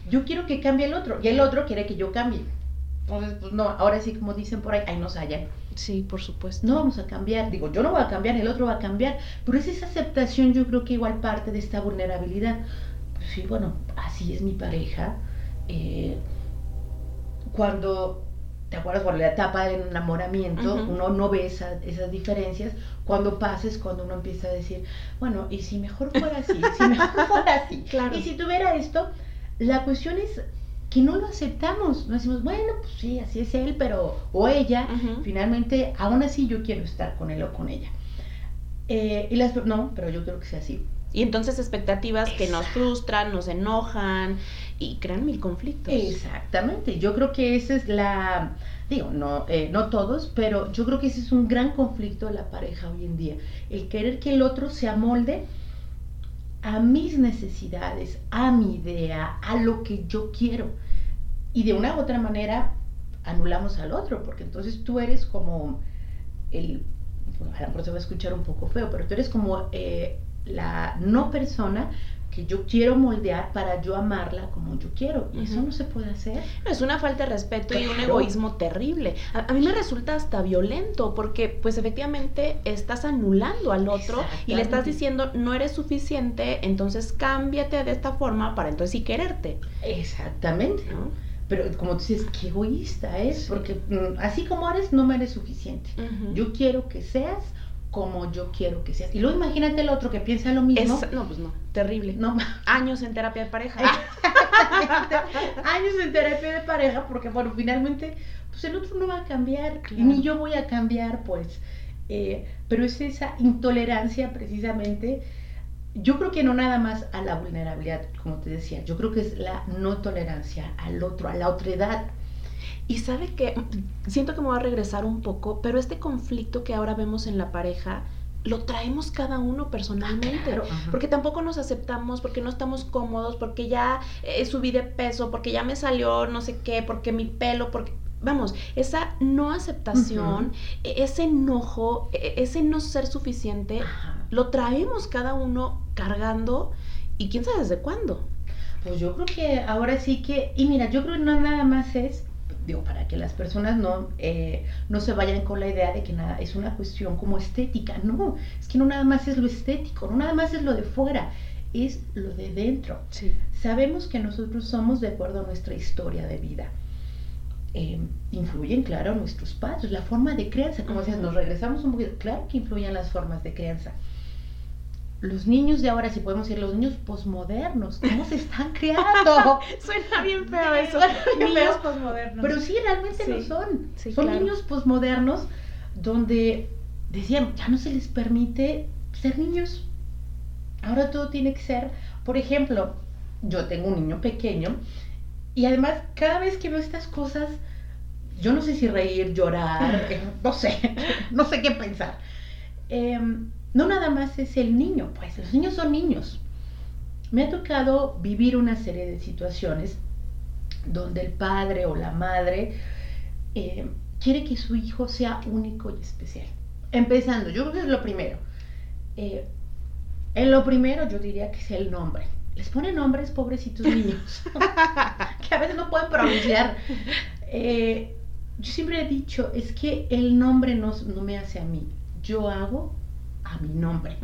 yo quiero que cambie el otro y el otro quiere que yo cambie. Entonces, pues no, ahora sí, como dicen por ahí, ahí nos hallan. Sí, por supuesto. No vamos a cambiar. Digo, yo no voy a cambiar, el otro va a cambiar. Pero es esa aceptación, yo creo que igual parte de esta vulnerabilidad. Pues sí, bueno, así es mi pareja. Eh, cuando, ¿te acuerdas? Cuando la etapa del enamoramiento, uno no ve esas diferencias. Cuando pases, cuando uno empieza a decir, bueno, ¿y si mejor fuera así? si mejor fuera así. Claro. Y si tuviera esto, la cuestión es que no lo aceptamos. No decimos, bueno, pues sí, así es él, pero, o ella, finalmente, aún así yo quiero estar con él o con ella. Eh, y las, no, pero yo creo que sea así. Y entonces expectativas que nos frustran, nos enojan y crean mil conflictos. Exactamente, yo creo que esa es la, digo, no, eh, no todos, pero yo creo que ese es un gran conflicto de la pareja hoy en día. El querer que el otro se amolde a mis necesidades, a mi idea, a lo que yo quiero. Y de una u otra manera anulamos al otro, porque entonces tú eres como el, bueno, a lo mejor se va a escuchar un poco feo, pero tú eres como... Eh, la no persona que yo quiero moldear para yo amarla como yo quiero. Y eso no se puede hacer. es una falta de respeto y un egoísmo terrible. A, mí me resulta hasta violento porque pues efectivamente estás anulando al otro y le estás diciendo no eres suficiente, entonces cámbiate de esta forma para entonces sí quererte. Exactamente. pero como tú dices, qué egoísta es, porque mm, así como eres, no me eres suficiente. Yo quiero que seas como yo quiero que seas. Y luego imagínate el otro que piensa lo mismo. no, pues no, terrible. No. Años en terapia de pareja. Años en terapia de pareja, porque bueno, finalmente, pues el otro no va a cambiar, ni yo voy a cambiar, pues. Eh, pero es esa intolerancia precisamente yo creo que no nada más a la vulnerabilidad, como te decía, yo creo que es la no tolerancia al otro, a la otredad. Y sabe que siento que me voy a regresar un poco, pero este conflicto que ahora vemos en la pareja lo traemos cada uno personalmente, ah, porque tampoco nos aceptamos, porque no estamos cómodos, porque ya eh, subí de peso, porque ya me salió no sé qué, porque mi pelo, porque vamos, esa no aceptación, e, ese enojo, e, ese no ser suficiente, lo traemos cada uno cargando y quién sabe desde cuándo. Pues yo creo que ahora sí que, y mira, yo creo que no nada más es, digo, para que las personas no, eh, no se vayan con la idea de que nada, es una cuestión como estética, no, es que no nada más es lo estético, no nada más es lo de fuera, es lo de dentro. Sabemos que nosotros somos de acuerdo a nuestra historia de vida. Eh, influyen, claro, nuestros padres, la forma de crianza, como decías, nos regresamos un poquito, claro que influyen las formas de crianza los niños de ahora, si podemos decir los niños posmodernos, ¿cómo se están creando? Suena bien feo eso. niños posmodernos. Pero sí, realmente lo son. son niños posmodernos donde decían, ya no se les permite ser niños. Ahora todo tiene que ser, por ejemplo, yo tengo un niño pequeño y además cada vez que veo estas cosas, yo no sé si reír, llorar, eh, no sé, no sé qué pensar. Eh, no nada más es el niño, pues los niños son niños. Me ha tocado vivir una serie de situaciones donde el padre o la madre eh, quiere que su hijo sea único y especial. Empezando, yo creo que es lo primero. Eh, en lo primero yo diría que es el nombre. Les ponen nombres pobrecitos niños, que a veces no pueden pronunciar. Eh, yo siempre he dicho, es que el nombre no, no me hace a mí. Yo hago a mi nombre.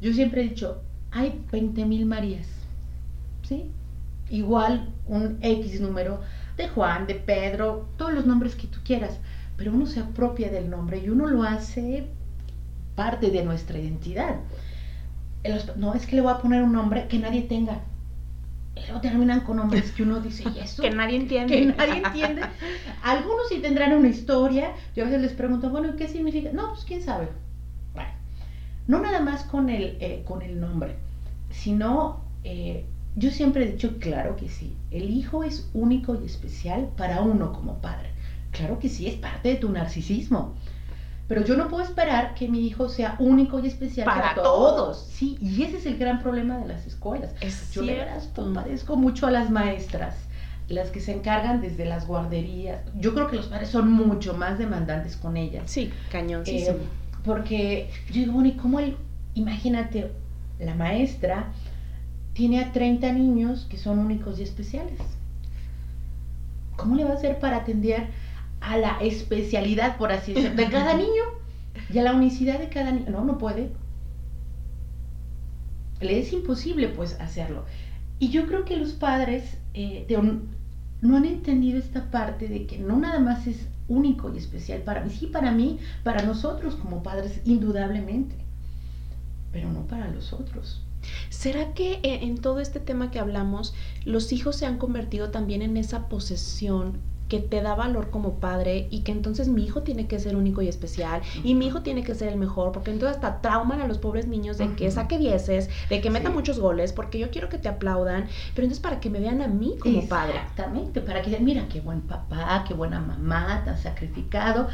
Yo siempre he dicho, hay 20 mil Marías, ¿sí? Igual un X número de Juan, de Pedro, todos los nombres que tú quieras, pero uno se apropia del nombre y uno lo hace parte de nuestra identidad. No es que le voy a poner un nombre que nadie tenga. Luego terminan con nombres que uno dice, ¿y eso? que nadie entiende. Que nadie entiende. Algunos sí tendrán una historia. Yo a veces les pregunto, bueno, ¿qué significa? No, pues quién sabe no nada más con el, eh, con el nombre, sino eh, yo siempre he dicho, claro que sí, el hijo es único y especial para uno como padre. Claro que sí, es parte de tu narcisismo. Pero yo no puedo esperar que mi hijo sea único y especial para, todos. Sí, y ese es el gran problema de las escuelas. Es yo le compadezco mucho a las maestras, las que se encargan desde las guarderías. Yo creo que los padres son mucho más demandantes con ellas. Sí, cañón. Eh, porque yo digo, bueno, ¿y cómo él, imagínate, la maestra tiene a 30 niños que son únicos y especiales? ¿Cómo le va a hacer para atender a la especialidad, por así decirlo, de cada niño y a la unicidad de cada niño? No, no puede. Le es imposible, pues, hacerlo. Y yo creo que los padres eh, no han entendido esta parte de que no nada más es único y especial para mí. Sí, para mí, para nosotros como padres, indudablemente, pero no para los otros. ¿Será que eh, en todo este tema que hablamos, los hijos se han convertido también en esa posesión que te da valor como padre y que entonces mi hijo tiene que ser único y especial y mi hijo tiene que ser el mejor, porque entonces hasta trauman a los pobres niños de que saque dieces, de que meta muchos goles, porque yo quiero que te aplaudan, pero entonces para que me vean a mí como padre. Exactamente, para que digan, mira, qué buen papá, qué buena mamá, tan sacrificado.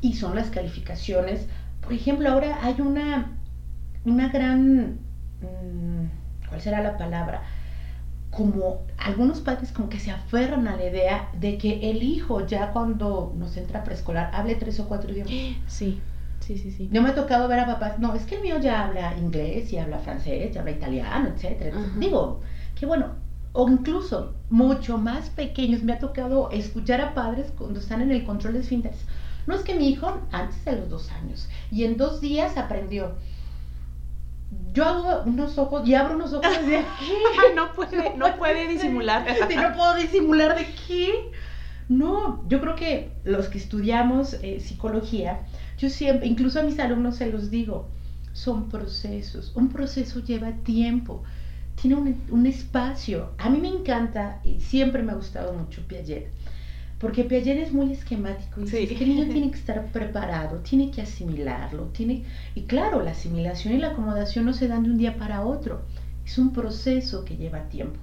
Y son las calificaciones. Por ejemplo, ahora hay una, una gran, mm, ¿cuál será la palabra? Como algunos padres como que se aferran a la idea de que el hijo ya cuando nos entra a preescolar hable tres o cuatro idiomas. Sí, sí, sí, sí. Yo me ha tocado ver a papás, no, es que el mío ya habla inglés y habla francés, ya habla italiano, etcétera. Digo, que bueno, o incluso mucho más pequeños, me ha tocado escuchar a padres cuando están en el control de esfínteres. No es que mi hijo antes de los dos años y en dos días aprendió yo hago unos ojos y abro unos ojos de aquí. no puede, no puede disimular. Si no puedo disimular de qué. No, yo creo que los que estudiamos eh, psicología, yo siempre, incluso a mis alumnos se los digo, son procesos. Un proceso lleva tiempo, tiene un, un espacio. A mí me encanta y siempre me ha gustado mucho Piaget porque Piaget es muy esquemático y dice que el niño tiene que estar preparado, tiene que asimilarlo, tiene y claro, la asimilación y la acomodación no se dan de un día para otro, es un proceso que lleva tiempo.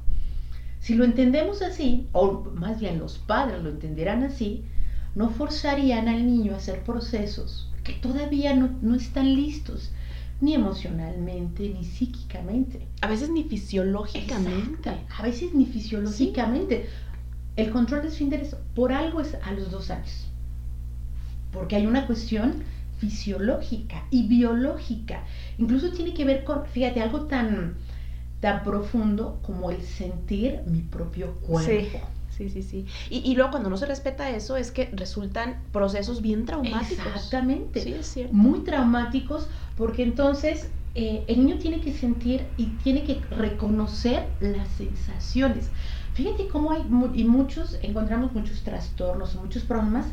Si lo entendemos así, o más bien los padres lo entenderán así, no forzarían al niño a hacer procesos que todavía no, no están listos, ni emocionalmente, ni psíquicamente. A veces ni fisiológicamente. a veces ni fisiológicamente. El control de esfínteres por algo es a los dos años. Porque hay una cuestión fisiológica y biológica. Incluso tiene que ver con, fíjate, algo tan, tan profundo como el sentir mi propio cuerpo. Sí, sí, sí. Y, luego cuando no se respeta eso es que resultan procesos bien traumáticos. Exactamente. Sí, es cierto. Muy traumáticos porque entonces eh, el niño tiene que sentir y tiene que reconocer las sensaciones. Fíjate cómo hay, y muchos, encontramos muchos trastornos, muchos problemas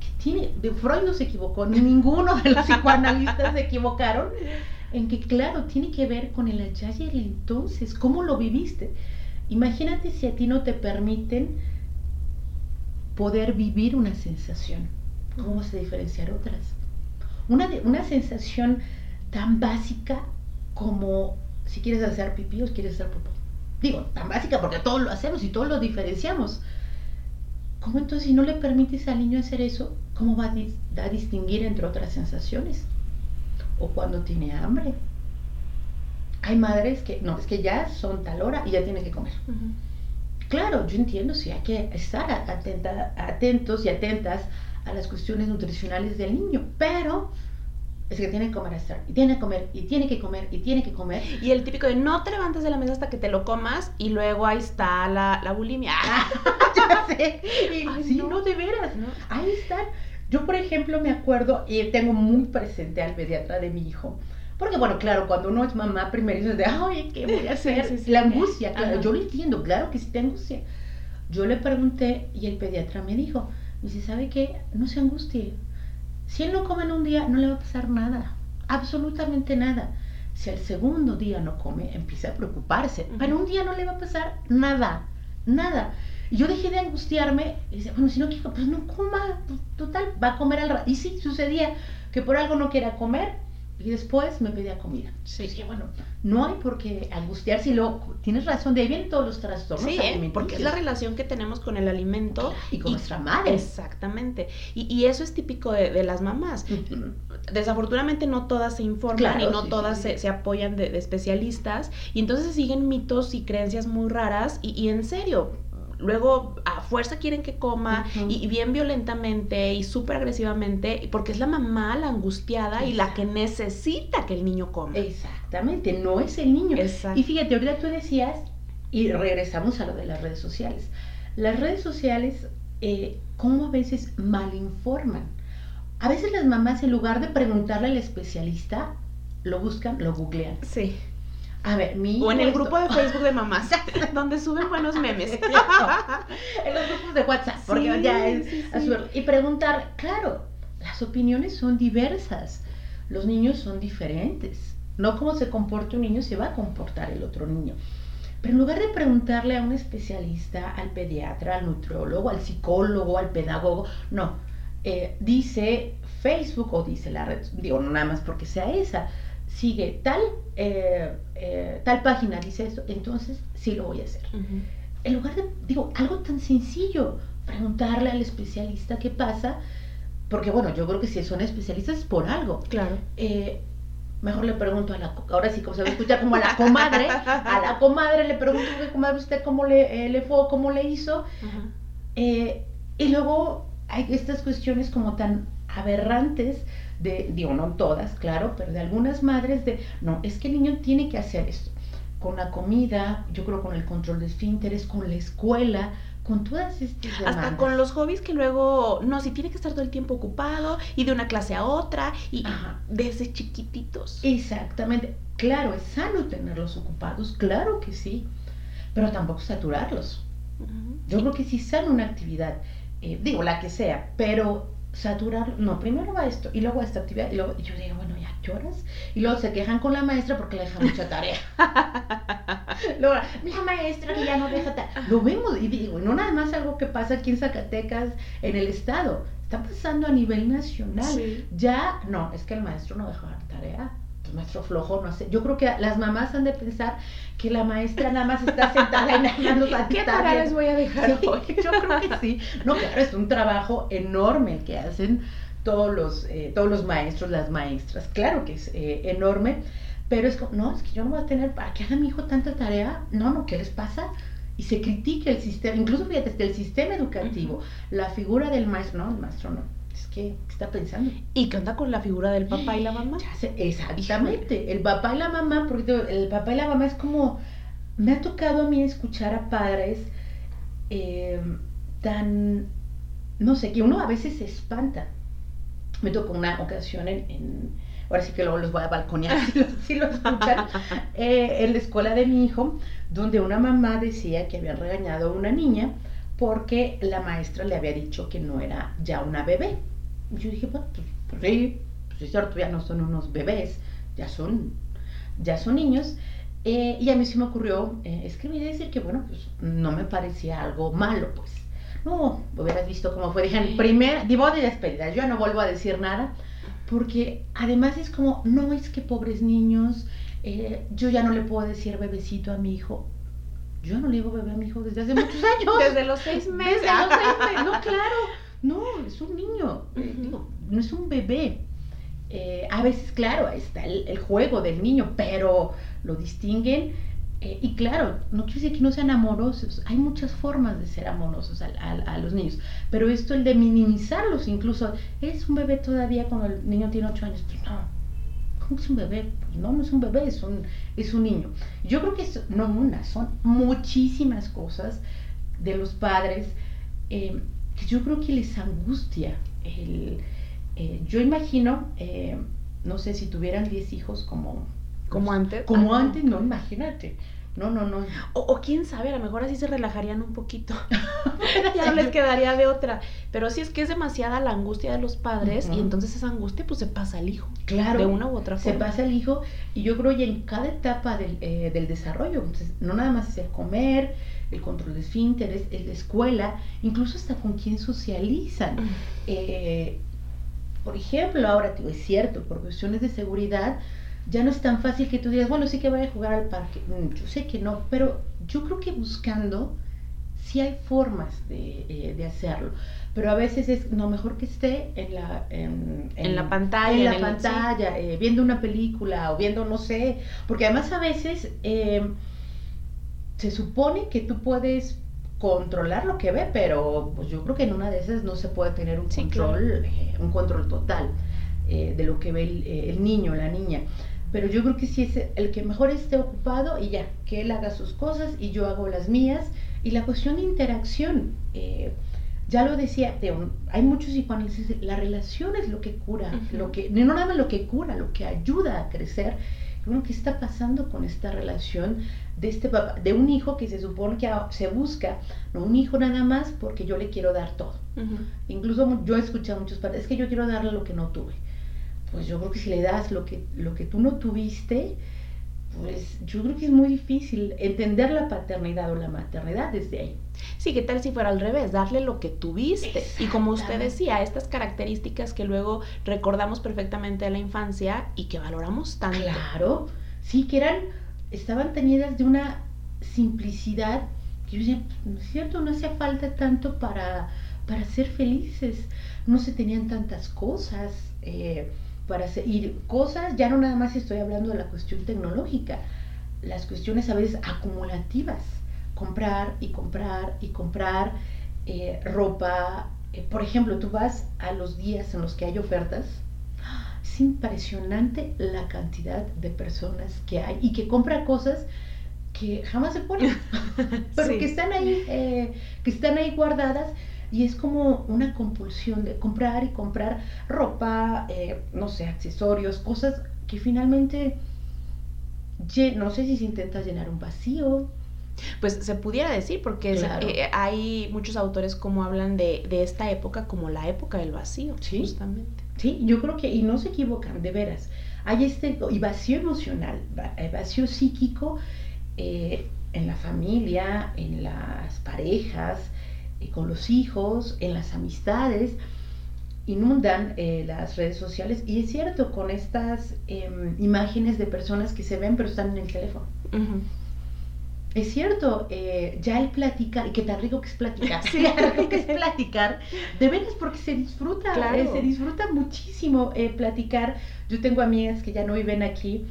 que tiene, Freud no se equivocó, ni ninguno de los psicoanalistas se equivocaron, en que claro, tiene que ver con el allá y el entonces, cómo lo viviste. Imagínate si a ti no te permiten poder vivir una sensación, ¿cómo vas a diferenciar otras? Una, una sensación tan básica como si quieres hacer pipí o quieres hacer popó digo, tan básica porque todos lo hacemos y todos lo diferenciamos. ¿Cómo entonces si no le permites al niño hacer eso, cómo va a, distinguir entre otras sensaciones? O cuando tiene hambre. Hay madres que, no, es que ya son tal hora y ya tiene que comer. Claro, yo entiendo, sí, hay que estar atenta, atentos y atentas a las cuestiones nutricionales del niño, pero es que tiene que comer hasta, y tiene que comer, y tiene que comer, y tiene que comer. Y el típico de no te levantes de la mesa hasta que te lo comas, y luego ahí está la, la bulimia. ya sé. sí, no. de veras. Ahí están. Yo, por ejemplo, me acuerdo, y tengo muy presente al pediatra de mi hijo, porque, bueno, claro, cuando uno es mamá, primero dices de, ay, ¿qué voy a hacer? la angustia, claro, yo lo entiendo, claro que sí te angustia. Yo le pregunté y el pediatra me dijo, dice, ¿sabe qué? No se angustie si él no come en un día, no le va a pasar nada, absolutamente nada. Si el segundo día no come, empieza a preocuparse, pero un día no le va a pasar nada, nada. Y yo dejé de angustiarme y dice, bueno, si no quiero, pues no coma, pues, total, va a comer al rato. Y sí, sucedía que por algo no quiera comer, y después me pedía comida. Sí. que bueno, no hay por qué angustiarse y luego, tienes razón, de ahí vienen todos los trastornos sí, ¿eh? porque es la relación que tenemos con el alimento. Y con nuestra madre. Exactamente. Y, eso es típico de, las mamás. Desafortunadamente no todas se informan y no todas se, apoyan de, especialistas y entonces siguen mitos y creencias muy raras y, y en serio, luego a fuerza quieren que coma y, bien violentamente y súper agresivamente, porque es la mamá la angustiada y la que necesita que el niño coma. Exactamente, no es el niño. Y fíjate, ahorita tú decías, y regresamos a lo de las redes sociales. Las redes sociales, eh, ¿cómo a veces malinforman? A veces las mamás, en lugar de preguntarle al especialista, lo buscan, lo googlean. Sí. A ver, mi O en el grupo de Facebook de mamás, donde suben buenos memes. en los grupos de WhatsApp, porque ya es Y preguntar, claro, las opiniones son diversas. Los niños son diferentes. No como se comporta un niño, se va a comportar el otro niño. Pero en lugar de preguntarle a un especialista, al pediatra, al nutriólogo, al psicólogo, al pedagogo, no. Eh, dice Facebook o dice la red, digo, no nada más porque sea esa, sigue tal, eh, eh, tal página, dice esto, entonces sí lo voy a hacer. En lugar de, digo, algo tan sencillo, preguntarle al especialista qué pasa, porque bueno, yo creo que si son especialistas es por algo. Claro. Eh, mejor le pregunto a la, ahora sí, como se va a escuchar como a la comadre, a la comadre le pregunto, comadre, usted cómo le, le fue, cómo le hizo. y luego hay estas cuestiones como tan aberrantes de, digo, no todas, claro, pero de algunas madres de, no, es que el niño tiene que hacer esto. Con la comida, yo creo con el control de esfínteres, con la escuela, con todas estas Hasta con los hobbies que luego, no, si tiene que estar todo el tiempo ocupado y de una clase a otra y desde chiquititos. Exactamente. Claro, es sano tenerlos ocupados, claro que sí, pero tampoco saturarlos. Yo creo que sí sano una actividad, eh, digo, la que sea, pero saturar, no, primero va esto y luego esta actividad y luego yo digo, bueno, lloras y luego se quejan con la maestra porque le deja mucha tarea. luego, la maestra que ya no deja tarea. Lo vemos y digo, no nada más algo que pasa aquí en Zacatecas, en el estado, está pasando a nivel nacional. Ya, no, es que el maestro no deja tarea maestro flojo, no sé. Yo creo que las mamás han de pensar que la maestra nada más está sentada y nada más ¿Qué tarea les voy a dejar Yo creo que sí. No, claro, es un trabajo enorme que hacen todos los, eh, todos los maestros, las maestras. Claro que es eh, enorme, pero es como, no, es que yo no voy a tener, ¿para que haga mi hijo tanta tarea? No, no, ¿qué les pasa? Y se critica el sistema, incluso fíjate, desde el sistema educativo, la figura del maestro, no, el maestro no es que, ¿qué está pensando? ¿Y qué onda con la figura del papá y la mamá? exactamente, el papá y la mamá, porque el papá y la mamá es como, me ha tocado a mí escuchar a padres em, tan, no sé, que uno a veces se espanta. Me tocó una ocasión en, ahora sí que luego los voy a balconear si lo, escuchan, eh, en la escuela de mi hijo, donde una mamá decía que había regañado a una niña porque la maestra le había dicho que no era ya una bebé. Y yo dije, pues, pues sí, pues es cierto, ya no son unos bebés, ya son, ya son niños. Eh, y a mí se me ocurrió eh, escribir y decir que, bueno, pues no me parecía algo malo, pues. No, hubieras visto cómo fue. Dije, en primera, digo de despedida, yo no vuelvo a decir nada, porque además es como, no es que pobres niños, eh, yo ya no le puedo decir bebecito a mi hijo. Yo no le digo bebé a mi hijo desde hace muchos años. Desde los seis meses. Desde los seis meses, no, claro. No, es un niño, no es un bebé. Eh, a veces, claro, está el, juego del niño, pero lo distinguen. Eh, y claro, no quiere decir que no sean amorosos. Hay muchas formas de ser amorosos a, los niños. Pero esto, el de minimizarlos, incluso, es un bebé todavía cuando el niño tiene ocho años. Pues no, ¿cómo es un bebé? Pues no, no es un bebé, es un, es un niño. Yo creo que no una, son muchísimas cosas de los padres eh, que yo creo que les angustia. El, eh, yo imagino, no sé, si tuvieran 10 hijos como... Como antes. Como antes, no, imagínate. No, no, no. O, quién sabe, a lo mejor así se relajarían un poquito. ya no les quedaría de otra. Pero sí es que es demasiada la angustia de los padres y entonces esa angustia pues se pasa al hijo. Claro. De una u otra forma. Se pasa al hijo y yo creo que en cada etapa del, eh, del desarrollo, no nada más es el comer, el control de esfínteres, es la escuela, incluso hasta con quién socializan. Eh, por ejemplo, ahora digo, es cierto, por cuestiones de seguridad, ya no es tan fácil que tú digas, bueno, sí que voy a jugar al parque. Mm, yo sé que no, pero yo creo que buscando sí hay formas de, eh, de hacerlo. Pero a veces es no mejor que esté en la, en, la pantalla. En la pantalla, eh, viendo una película o viendo, no sé. Porque además a veces em, se supone que tú puedes controlar lo que ve, pero pues yo creo que en una de esas no se puede tener un control, eh, un control total de lo que ve el, el niño, la niña pero yo creo que sí es el que mejor esté ocupado y ya, que él haga sus cosas y yo hago las mías. Y la cuestión de interacción, eh, ya lo decía, hay muchos psicoanálisis, la relación es lo que cura, lo que, no nada más lo que cura, lo que ayuda a crecer. Bueno, ¿qué está pasando con esta relación de este papá, de un hijo que se supone que se busca, no un hijo nada más porque yo le quiero dar todo? Incluso yo he escuchado a muchos padres, es que yo quiero darle lo que no tuve pues yo creo que si le das lo que, lo que tú no tuviste, pues yo creo que es muy difícil entender la paternidad o la maternidad desde ahí. Sí, ¿qué tal si fuera al revés? Darle lo que tuviste. Y como usted decía, estas características que luego recordamos perfectamente de la infancia y que valoramos tanto. Claro, sí, que eran, estaban teñidas de una simplicidad que yo decía, no es cierto, no hacía falta tanto para, para ser felices, no se tenían tantas cosas. Eh, para seguir cosas, ya no nada más estoy hablando de la cuestión tecnológica, las cuestiones a veces acumulativas, comprar y comprar y comprar eh, ropa. Eh, por ejemplo, tú vas a los días en los que hay ofertas, es impresionante la cantidad de personas que hay y que compran cosas que jamás se ponen, pero que están ahí, eh, que están ahí guardadas y es como una compulsión de comprar y comprar ropa, eh, no sé, accesorios, cosas que finalmente no sé si se intenta llenar un vacío. Pues se pudiera decir, porque eh, hay muchos autores como hablan de, de, esta época como la época del vacío, ¿Sí? justamente. Sí, yo creo que, y no se equivocan, de veras. Hay este y vacío emocional, eh, vacío psíquico eh, en la familia, en las parejas, con los hijos, en las amistades inundan eh, las redes sociales y es cierto con estas em, imágenes de personas que se ven pero están en el teléfono. Es cierto, eh, ya el platicar, y qué tan rico que es platicar, sí. rico que es platicar, de veras porque se disfruta, eh, se disfruta muchísimo platicar. Yo tengo amigas que ya no viven aquí,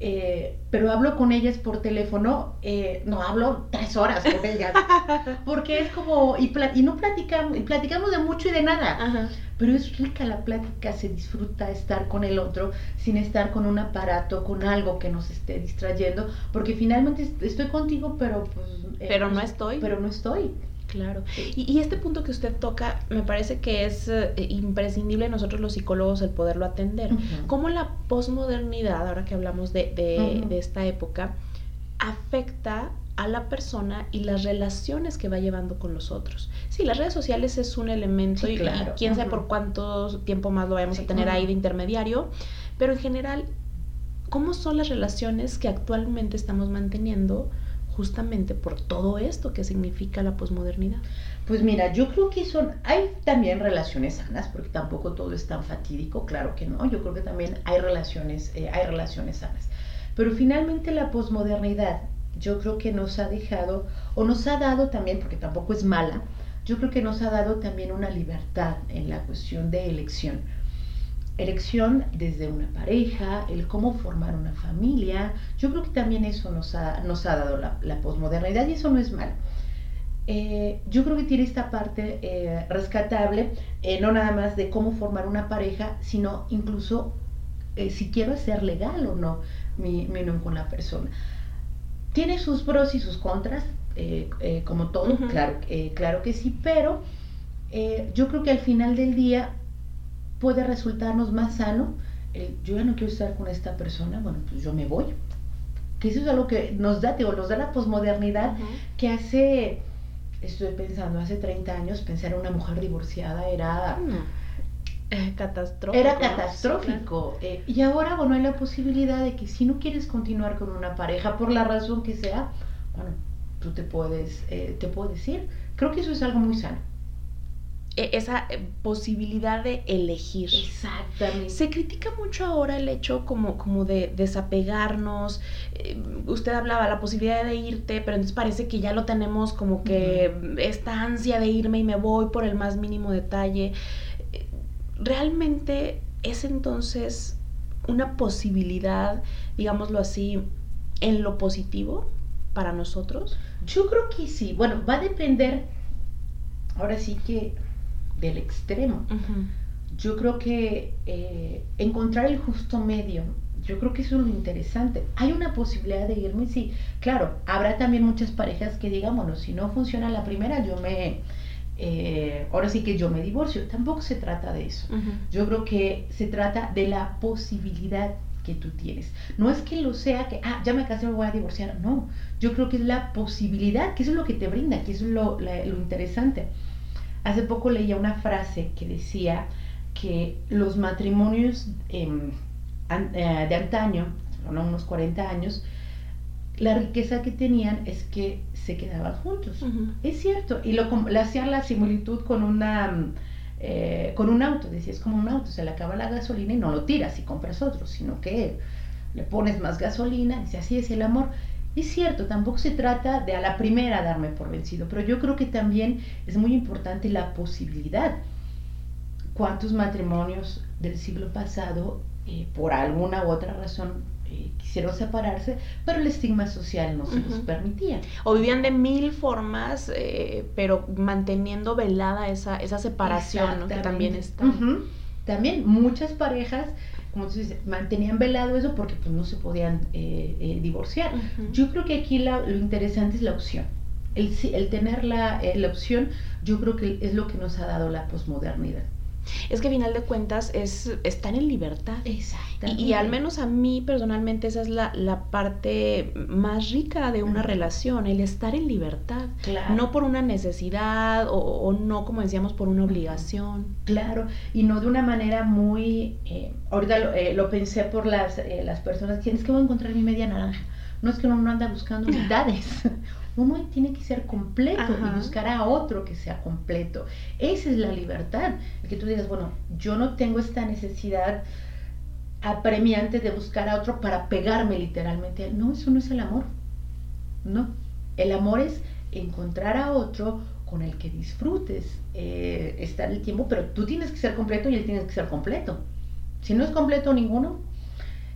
eh, pero hablo con ellas por teléfono, eh, no hablo tres horas con ellas, porque es como, y, y no platicamos, y platicamos de mucho y de nada, pero es rica la plática, se disfruta estar con el otro sin estar con un aparato, con algo que nos esté distrayendo, porque finalmente estoy contigo, pero pues... Eh, pero no estoy. Pero no estoy. Claro. Y, este punto que usted toca, me parece que es eh, imprescindible nosotros los psicólogos el poderlo atender. ¿Cómo la posmodernidad, ahora que hablamos de, de, esta época, afecta a la persona y las relaciones que va llevando con los otros. Sí, las redes sociales es un elemento y, quién sabe por cuánto tiempo más lo vamos a tener ahí de intermediario, pero en general, ¿cómo son las relaciones que actualmente estamos manteniendo? Justamente por todo esto que significa la posmodernidad? Pues mira, yo creo que son, hay también relaciones sanas, porque tampoco todo es tan fatídico, claro que no, yo creo que también hay relaciones, eh, hay relaciones sanas. Pero finalmente la posmodernidad, yo creo que nos ha dejado, o nos ha dado también, porque tampoco es mala, yo creo que nos ha dado también una libertad en la cuestión de elección elección desde una pareja, el cómo formar una familia. Yo creo que también eso nos ha, nos ha dado la, la posmodernidad y eso no es mal. Eh, yo creo que tiene esta parte eh, rescatable, eh, no nada más de cómo formar una pareja, sino incluso si quiero ser legal o no mi, mi unión con la persona. Tiene sus pros y sus contras, como todo, claro, claro que sí, pero yo creo que al final del día puede resultarnos más sano yo ya no quiero estar con esta persona, bueno, pues yo me voy. Que eso es algo que nos da, digo, nos da la posmodernidad que hace, estoy pensando, hace 30 años pensar en una mujer divorciada era... Eh, catastrófico. Era catastrófico. Eh, y ahora, bueno, hay la posibilidad de que si no quieres continuar con una pareja, por la razón que sea, bueno, tú te puedes, eh, te puedes ir. Creo que eso es algo muy sano. E, esa eh, posibilidad de elegir. Exactamente. Se critica mucho ahora el hecho como, como de desapegarnos. Eh, usted hablaba la posibilidad de irte, pero entonces parece que ya lo tenemos como que esta ansia de irme y me voy por el más mínimo detalle. Eh, ¿Realmente es entonces una posibilidad, digámoslo así, en lo positivo para nosotros? Yo creo que sí. Bueno, va a depender, ahora sí que del extremo. Yo creo que eh, encontrar el justo medio, yo creo que eso es lo interesante. Hay una posibilidad de irme, sí. Claro, habrá también muchas parejas que digan, bueno, si no funciona la primera, yo me... Eh, ahora sí que yo me divorcio. Tampoco se trata de eso. Yo creo que se trata de la posibilidad que tú tienes. No es que lo sea que, ah, ya me casé, me voy a divorciar. No, yo creo que es la posibilidad, que eso es lo que te brinda, que eso es lo, lo interesante. Hace poco leía una frase que decía que los matrimonios em, eh, de antaño, unos 40 años, la riqueza que tenían es que se quedaban juntos. Es cierto. Y lo, le hacían la similitud con una... Eh, con un auto, decía, es como un auto, se le acaba la gasolina y no lo tiras y compras otro, sino que le pones más gasolina, dice, así es el amor. Es cierto, tampoco se trata de a la primera darme por vencido, pero yo creo que también es muy importante la posibilidad. ¿Cuántos matrimonios del siglo pasado, eh, por alguna u otra razón, eh, quisieron separarse, pero el estigma social no se los permitía? O vivían de mil formas, eh, pero manteniendo velada esa, esa separación, que también está. También muchas parejas como tú dices, mantenían velado eso porque pues no se podían eh, eh, divorciar. Yo creo que aquí lo interesante es la opción. El, el tener la, eh, la, opción, yo creo que es lo que nos ha dado la posmodernidad. Es que a final de cuentas es estar en libertad. Exacto. Y, al menos a mí personalmente esa es la, la parte más rica de una relación, el estar en libertad. Claro. No por una necesidad o, no, como decíamos, por una obligación. Claro, y no de una manera muy... Eh, ahorita lo, eh, lo, pensé por las, eh, las personas que es que voy a encontrar mi media naranja. No es que uno no anda buscando unidades. Uno tiene que ser completo y buscar a otro que sea completo. Esa es la libertad. El que tú digas, bueno, yo no tengo esta necesidad apremiante de buscar a otro para pegarme literalmente. No, eso no es el amor. No. El amor es encontrar a otro con el que disfrutes eh, estar el tiempo, pero tú tienes que ser completo y él tiene que ser completo. Si no es completo ninguno,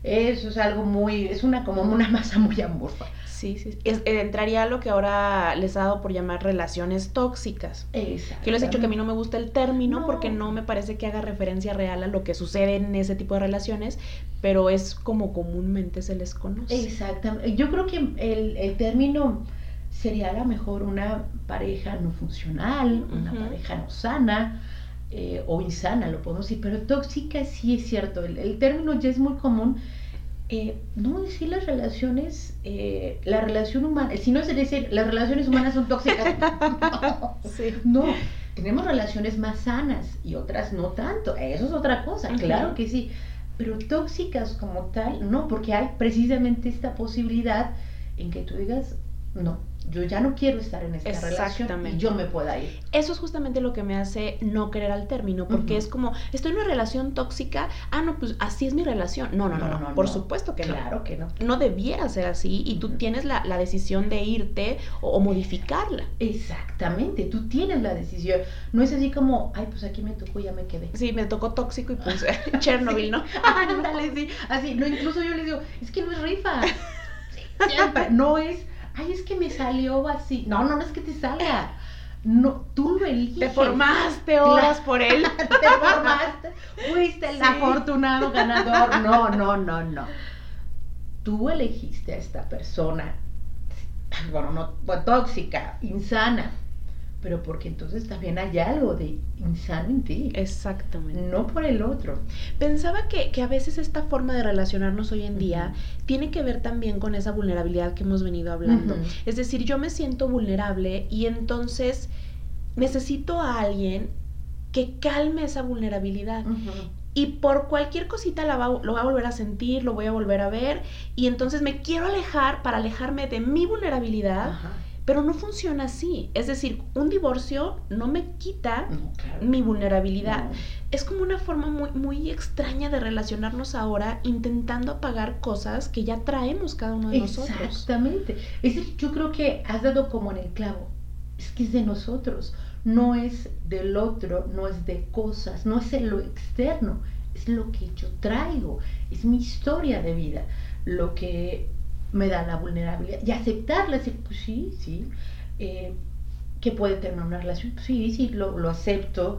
eso es algo muy, es una como una masa muy amorfa. Sí, sí. Es, eh, entraría a lo que ahora les ha dado por llamar relaciones tóxicas. Exacto. Que les he dicho que a mí no me gusta el término porque no me parece que haga referencia real a lo que sucede en ese tipo de relaciones, pero es como comúnmente se les conoce. Exactamente. Yo creo que el, el término sería a lo mejor una pareja no funcional, una pareja no sana. Eh, o insana, lo podemos decir, pero tóxica sí es cierto, el, el término ya es muy común, eh, no decir las relaciones, eh, la relación humana, si no es decir las relaciones humanas son tóxicas, no, tenemos relaciones más sanas y otras no tanto, eso es otra cosa, claro que sí, pero tóxicas como tal, no, porque hay precisamente esta posibilidad en que tú digas, no, yo ya no quiero estar en esta relación y yo me pueda ir. Eso es justamente lo que me hace no querer al término, porque es como, estoy en una relación tóxica, ah, no, pues así es mi relación. No, no, no, no, por supuesto que no. Claro que no. No debiera ser así y tú tienes la, decisión de irte o, modificarla. Exactamente, tú tienes la decisión. No es así como, ay, pues aquí me tocó y ya me quedé. Sí, me tocó tóxico y pues Chernobyl, ¿no? Ándale, sí, así, no, incluso yo les digo, es que no es rifa. No es ay, es que me salió así. No, no, no es que te salga. No, tú lo eliges. Te formaste horas por él. te formaste. Fuiste el afortunado ganador. No, no, no, no. Tú elegiste a esta persona, bueno, no, tóxica, insana pero porque entonces también hay algo de insano en ti. Exactamente. No por el otro. Pensaba que, a veces esta forma de relacionarnos hoy en día tiene que ver también con esa vulnerabilidad que hemos venido hablando. Es decir, yo me siento vulnerable y entonces necesito a alguien que calme esa vulnerabilidad. Y por cualquier cosita la lo voy a volver a sentir, lo voy a volver a ver. Y entonces me quiero alejar para alejarme de mi vulnerabilidad. Pero no funciona así. Es decir, un divorcio no me quita mi vulnerabilidad. Es como una forma muy, muy extraña de relacionarnos ahora, intentando apagar cosas que ya traemos cada uno de nosotros. Exactamente. yo creo que has dado como en el clavo. Es que es de nosotros. No es del otro, no es de cosas, no es en lo externo. Es lo que yo traigo. Es mi historia de vida. Lo que me da la vulnerabilidad. Y aceptarla, decir, pues sí, sí, eh, que puede tener una relación, sí, sí, lo, lo acepto,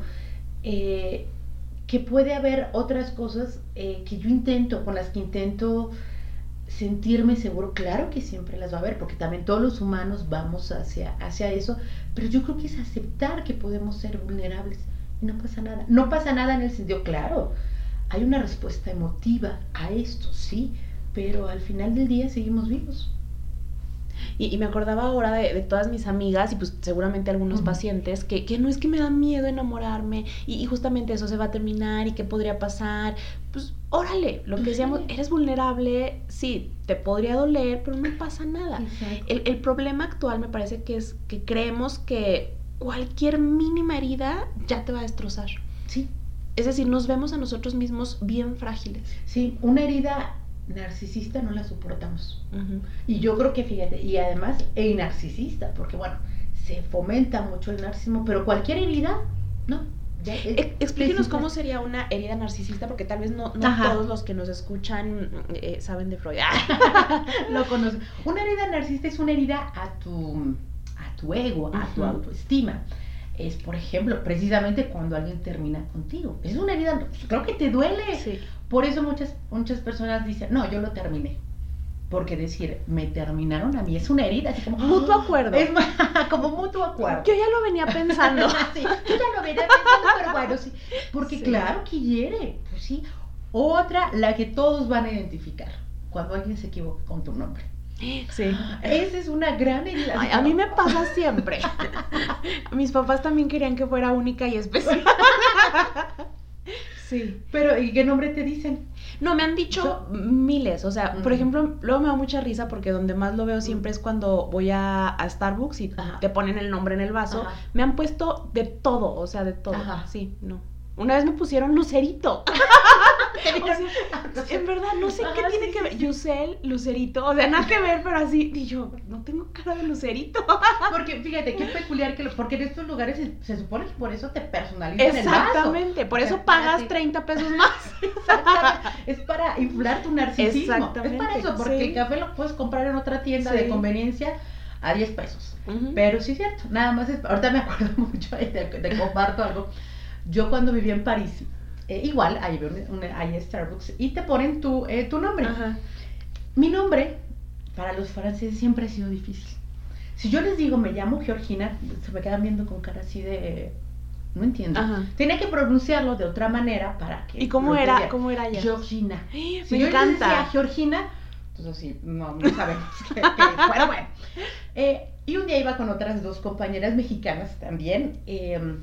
eh, que puede haber otras cosas eh, que yo intento, con las que intento sentirme seguro, claro que siempre las va a haber, porque también todos los humanos vamos hacia, hacia eso, pero yo creo que es aceptar que podemos ser vulnerables y no pasa nada, no pasa nada en el sentido, claro, hay una respuesta emotiva a esto, sí, pero al final del día seguimos vivos. Y, me acordaba ahora de, todas mis amigas y pues seguramente algunos pacientes que, que, no es que me da miedo enamorarme y, justamente eso se va a terminar y qué podría pasar. Pues órale, lo que decíamos, eres vulnerable, sí, te podría doler, pero no pasa nada. El, el problema actual me parece que es que creemos que cualquier mínima herida ya te va a destrozar. Sí. Es decir, nos vemos a nosotros mismos bien frágiles. Sí, una herida narcisista no la soportamos. Y yo creo que, fíjate, y además, el narcisista, porque bueno, se fomenta mucho el narcisismo, pero cualquier herida, no. Explíquenos cómo sería una herida narcisista, porque tal vez no, todos los que nos escuchan eh, saben de Freud. Lo conocen. Una herida narcisista es una herida a tu, a tu ego, a tu autoestima es, por ejemplo, precisamente cuando alguien termina contigo. Es una herida, creo que te duele. Sí. Por eso muchas, muchas personas dicen, no, yo lo terminé. Porque decir, me terminaron a mí es una herida, así como mutuo acuerdo. Es como mutuo acuerdo. Yo ya lo venía pensando. sí, yo ya lo venía pensando, pero pero sí, porque claro que hiere, pues sí. Otra, la que todos van a identificar, cuando alguien se equivoca con tu nombre. Sí. Esa es una gran herida. Ay, a mí me pasa siempre. Mis papás también querían que fuera única y especial. Sí. Pero, ¿y qué nombre te dicen? No, me han dicho miles. O sea, por ejemplo, luego me da mucha risa porque donde más lo veo siempre es cuando voy a, Starbucks y te ponen el nombre en el vaso. Me han puesto de todo, o sea, de todo. Sí, no. Una vez me pusieron Lucerito. en verdad, no sé qué tiene que ver. Yusel, Lucerito, o sea, nada que ver, pero así. Y yo, no tengo cara de Lucerito. porque fíjate, qué peculiar que lo, porque en estos lugares se, supone que por eso te personalizan Exactamente, por eso pagas 30 pesos más. Exactamente. Es para inflar tu narcisismo. Exactamente. Es para eso, porque el café lo puedes comprar en otra tienda de conveniencia a 10 pesos. Pero sí es cierto, nada más es, ahorita me acuerdo mucho, de, te comparto algo yo cuando vivía en París, eh, igual hay, hay, Starbucks y te ponen tu, eh, tu nombre. Mi nombre para los franceses siempre ha sido difícil. Si yo les digo me llamo Georgina, se me quedan viendo con cara así de no entiendo. Tenía que pronunciarlo de otra manera para que. ¿Y cómo era? ¿Cómo era ella? Georgina. me si yo encanta. decía Georgina, entonces sí, no, no sabemos qué, bueno, bueno. Eh, y un día iba con otras dos compañeras mexicanas también. Eh,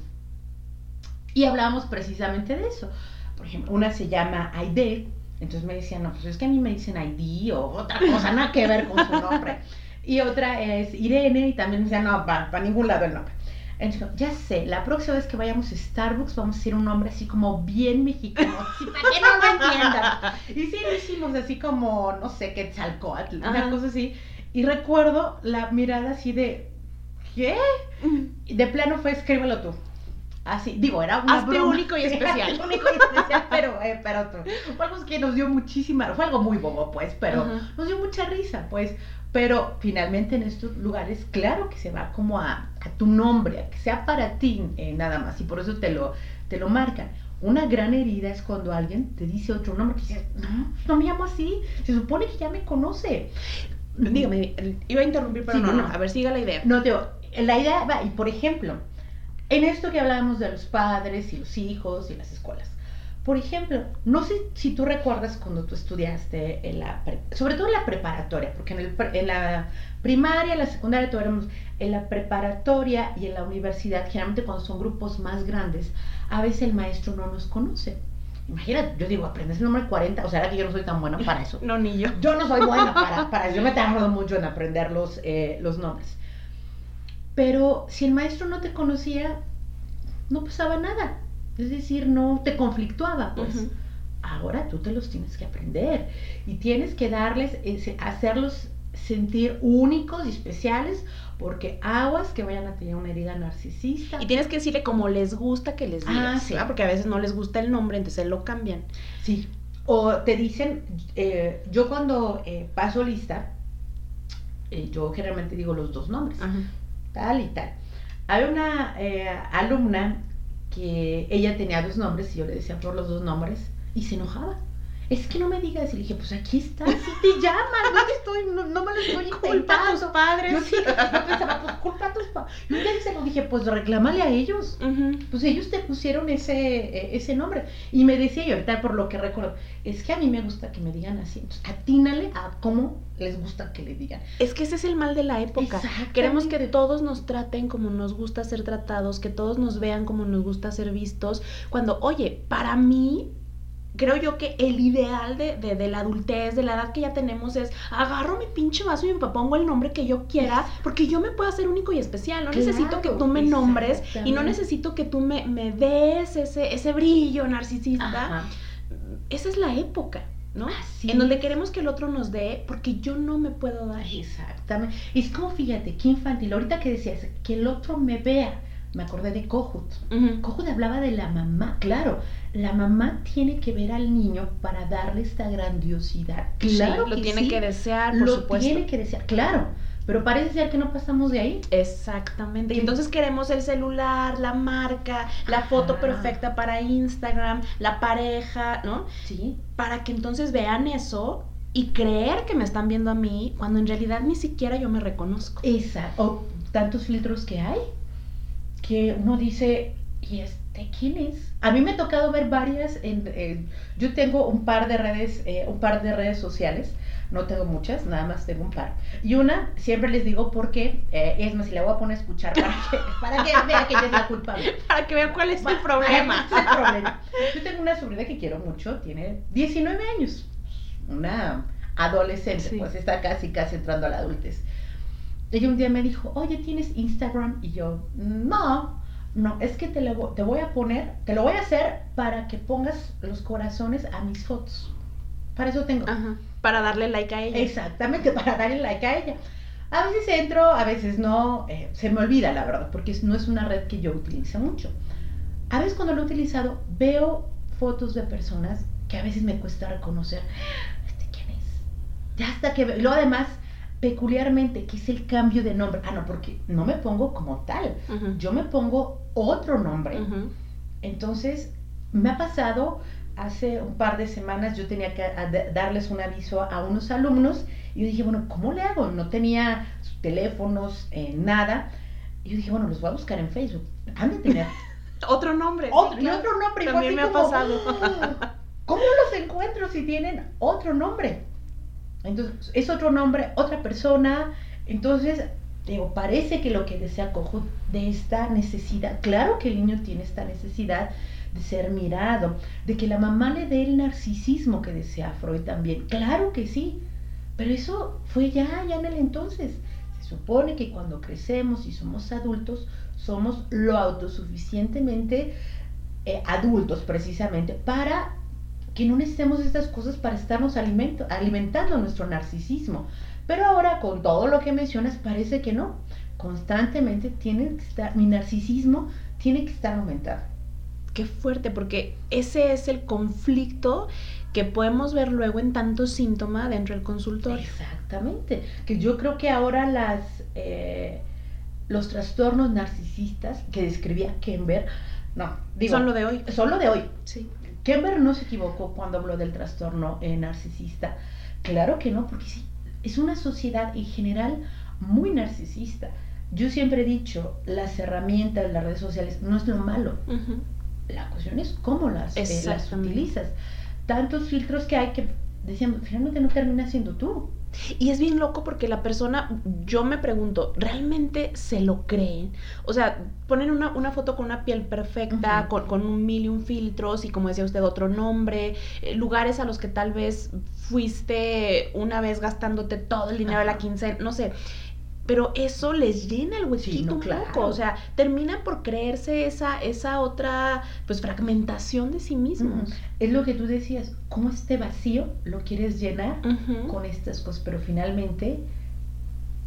y hablábamos precisamente de eso. Por ejemplo, una se llama Aide, entonces me decían, no, pues es que a mí me dicen Aide o otra cosa, nada que ver con su nombre. Y otra es Irene y también me decían, no, para ningún lado el nombre. Entonces, ya sé, la próxima vez que vayamos a Starbucks vamos a decir un nombre así como bien mexicano, así para que no lo entiendan. Y sí lo hicimos así como, no sé, Quetzalcoatl, una cosa así. Y recuerdo la mirada así de, ¿qué? Y de plano fue, escríbelo tú. Así, digo, era una Hazte único y especial. único y especial, pero, eh, pero fue algo que nos dio muchísima, fue algo muy bobo, pues, pero nos dio mucha risa, pues. Pero finalmente en estos lugares, claro que se va como a, a tu nombre, a que sea para ti eh, nada más, y por eso te lo, te lo marcan. Una gran herida es cuando alguien te dice otro nombre, que dices, no, no me llamo así, se supone que ya me conoce. Dígame, iba a interrumpir, pero no, no, a ver, siga la idea. No, te la idea va, y por ejemplo, en esto que hablábamos de los padres y los hijos y las escuelas. Por ejemplo, no sé si tú recuerdas cuando tú estudiaste en la, sobre todo en la preparatoria, porque en, el, en la primaria, en la secundaria, éramos en la preparatoria y en la universidad, generalmente cuando son grupos más grandes, a veces el maestro no nos conoce. Imagínate, yo digo, aprendes el número 40, o sea, era que yo no soy tan buena para eso. No, ni yo. Yo no soy buena para, para eso, yo me tardo mucho en aprender los, eh, los nombres. Pero si el maestro no te conocía, no pasaba nada. Es decir, no te conflictuaba, pues. Ahora tú te los tienes que aprender y tienes que darles, hacerlos sentir únicos y especiales porque aguas que vayan a tener una herida narcisista. Y tienes que decirle como les gusta que les digas, ah, sí. porque a veces no les gusta el nombre, entonces lo cambian. Sí. O te dicen, eh, yo cuando eh, paso lista, eh, yo generalmente digo los dos nombres. Ajá tal y tal. Había una eh, alumna que ella tenía dos nombres y yo le decía por los dos nombres y se enojaba. Es que no me digas. Y le dije, pues aquí está, si te llaman, no, estoy, no, me lo estoy intentando. Culpa a tus padres. Yo sí, yo pensaba, pues culpa a tus padres. Y un día se lo dije, pues reclámale a ellos. Pues ellos te pusieron ese, e, ese nombre. Y me decía, y ahorita por lo que recuerdo, es que a mí me gusta que me digan así. Entonces, atínale a cómo les gusta que le digan. Es que ese es el mal de la época. Queremos que todos nos traten como nos gusta ser tratados, que todos nos vean como nos gusta ser vistos. Cuando, oye, para mí creo yo que el ideal de, de, la adultez, de la edad que ya tenemos es agarro mi pinche vaso y me pongo el nombre que yo quiera, porque yo me puedo hacer único y especial. No necesito que tú me nombres y no necesito que tú me, me des ese, ese brillo narcisista. Esa es la época. ¿no? en donde queremos que el otro nos dé porque yo no me puedo dar. Exactamente. Es como, fíjate, qué infantil. Ahorita que decías, que el otro me vea me acordé de Kohut. Uh hablaba de la mamá, claro, la mamá tiene que ver al niño para darle esta grandiosidad. Claro, lo tiene que desear, por lo tiene que desear, claro. Pero parece ser que no pasamos de ahí. Exactamente. Y entonces queremos el celular, la marca, la foto perfecta para Instagram, la pareja, ¿no? Sí. Para que entonces vean eso y creer que me están viendo a mí cuando en realidad ni siquiera yo me reconozco. Exacto. O tantos filtros que hay que uno dice, y ¿de quién es? A mí me ha tocado ver varias, en, yo tengo un par de redes, eh, un par de redes sociales, no tengo muchas, nada más tengo un par. Y una, siempre les digo porque, eh, es más, si la voy a poner a escuchar para que, para que vea que ella es la culpable. Para que vea cuál es el problema. Es el problema. Yo tengo una sobrina que quiero mucho, tiene 19 años, una adolescente, pues está casi, casi entrando a la adultez. Ella un día me dijo, oye, ¿tienes Instagram? Y yo, no, no, es que te, lo, te voy a poner, te lo voy a hacer para que pongas los corazones a mis fotos. Para eso tengo. Ajá, para darle like a ella. Exactamente, para darle like a ella. A veces entro, a veces no, eh, se me olvida la verdad, porque no es una red que yo utilizo mucho. A veces cuando lo he utilizado, veo fotos de personas que a veces me cuesta reconocer. ¿Este quién es? Ya hasta que... Luego además peculiarmente, ¿qué es el cambio de nombre? Ah, no, porque no me pongo como tal, yo me pongo otro nombre. Entonces, me ha pasado, hace un par de semanas yo tenía que darles un aviso a unos alumnos y yo dije, bueno, ¿cómo le hago? No tenía teléfonos, eh, nada. Y yo dije, bueno, los voy a buscar en Facebook. Han de tener. otro nombre. Otro, Y otro nombre. También me ha pasado. ¿Cómo los encuentro si tienen otro nombre? Entonces, es otro nombre, otra persona. Entonces, digo, parece que lo que desea Cojo de esta necesidad, claro que el niño tiene esta necesidad de ser mirado, de que la mamá le dé el narcisismo que desea Freud también, claro que sí, pero eso fue ya, ya en el entonces. Se supone que cuando crecemos y somos adultos, somos lo autosuficientemente eh, adultos precisamente para que no necesitemos estas cosas para estarnos alimento, alimentando nuestro narcisismo. Pero ahora con todo lo que mencionas parece que no. Constantemente tiene que estar, mi narcisismo tiene que estar aumentado. Qué fuerte, porque ese es el conflicto que podemos ver luego en tantos síntomas dentro del consultorio. Exactamente. Que yo creo que ahora las eh, los trastornos narcisistas que describía Kember, no, digo, son lo de hoy. Son lo de hoy. Sí. Kember no se equivocó cuando habló del trastorno eh, narcisista. Claro que no, porque sí, es una sociedad en general muy narcisista. Yo siempre he dicho, las herramientas, las redes sociales, no es lo malo. La cuestión es cómo las, eh, las utilizas. Tantos filtros que hay que, decíamos, finalmente no termina siendo tú. Y es bien loco porque la persona, yo me pregunto, ¿realmente se lo creen? O sea, ponen una, una foto con una piel perfecta, con, con, un mil y un filtros y como decía usted, otro nombre, eh, lugares a los que tal vez fuiste una vez gastándote todo el dinero de la quincena, no sé pero eso les llena el huequito un poco, o sea, terminan por creerse esa, esa otra, pues, fragmentación de sí mismos. Es lo que tú decías, cómo este vacío lo quieres llenar con estas cosas, pero finalmente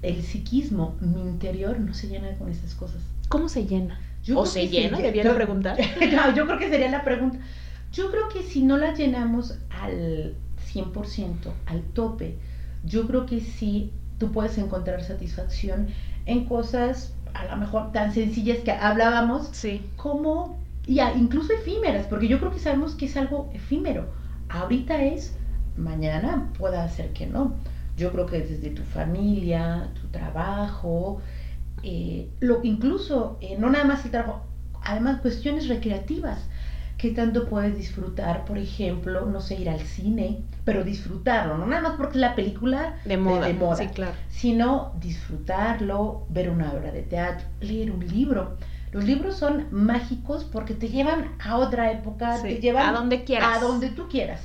el psiquismo, mi interior, no se llena con estas cosas. ¿Cómo se llena? ¿O se llena? Debiera preguntar. no, yo creo que sería la pregunta. Yo creo que si no la llenamos al 100%, al tope, yo creo que sí tú puedes encontrar satisfacción en cosas a lo mejor tan sencillas que hablábamos, sí. como, ya, incluso efímeras, porque yo creo que sabemos que es algo efímero. Ahorita es, mañana puede ser que no. Yo creo que desde tu familia, tu trabajo, eh, lo incluso, eh, no nada más el trabajo, además cuestiones recreativas qué tanto puedes disfrutar, por ejemplo, no sé, ir al cine, pero disfrutarlo, no nada más porque la película de moda, de, moda sí, claro. sino disfrutarlo, ver una obra de teatro, leer un libro. Los libros son mágicos porque te llevan a otra época, te llevan a donde quieras. A donde tú quieras.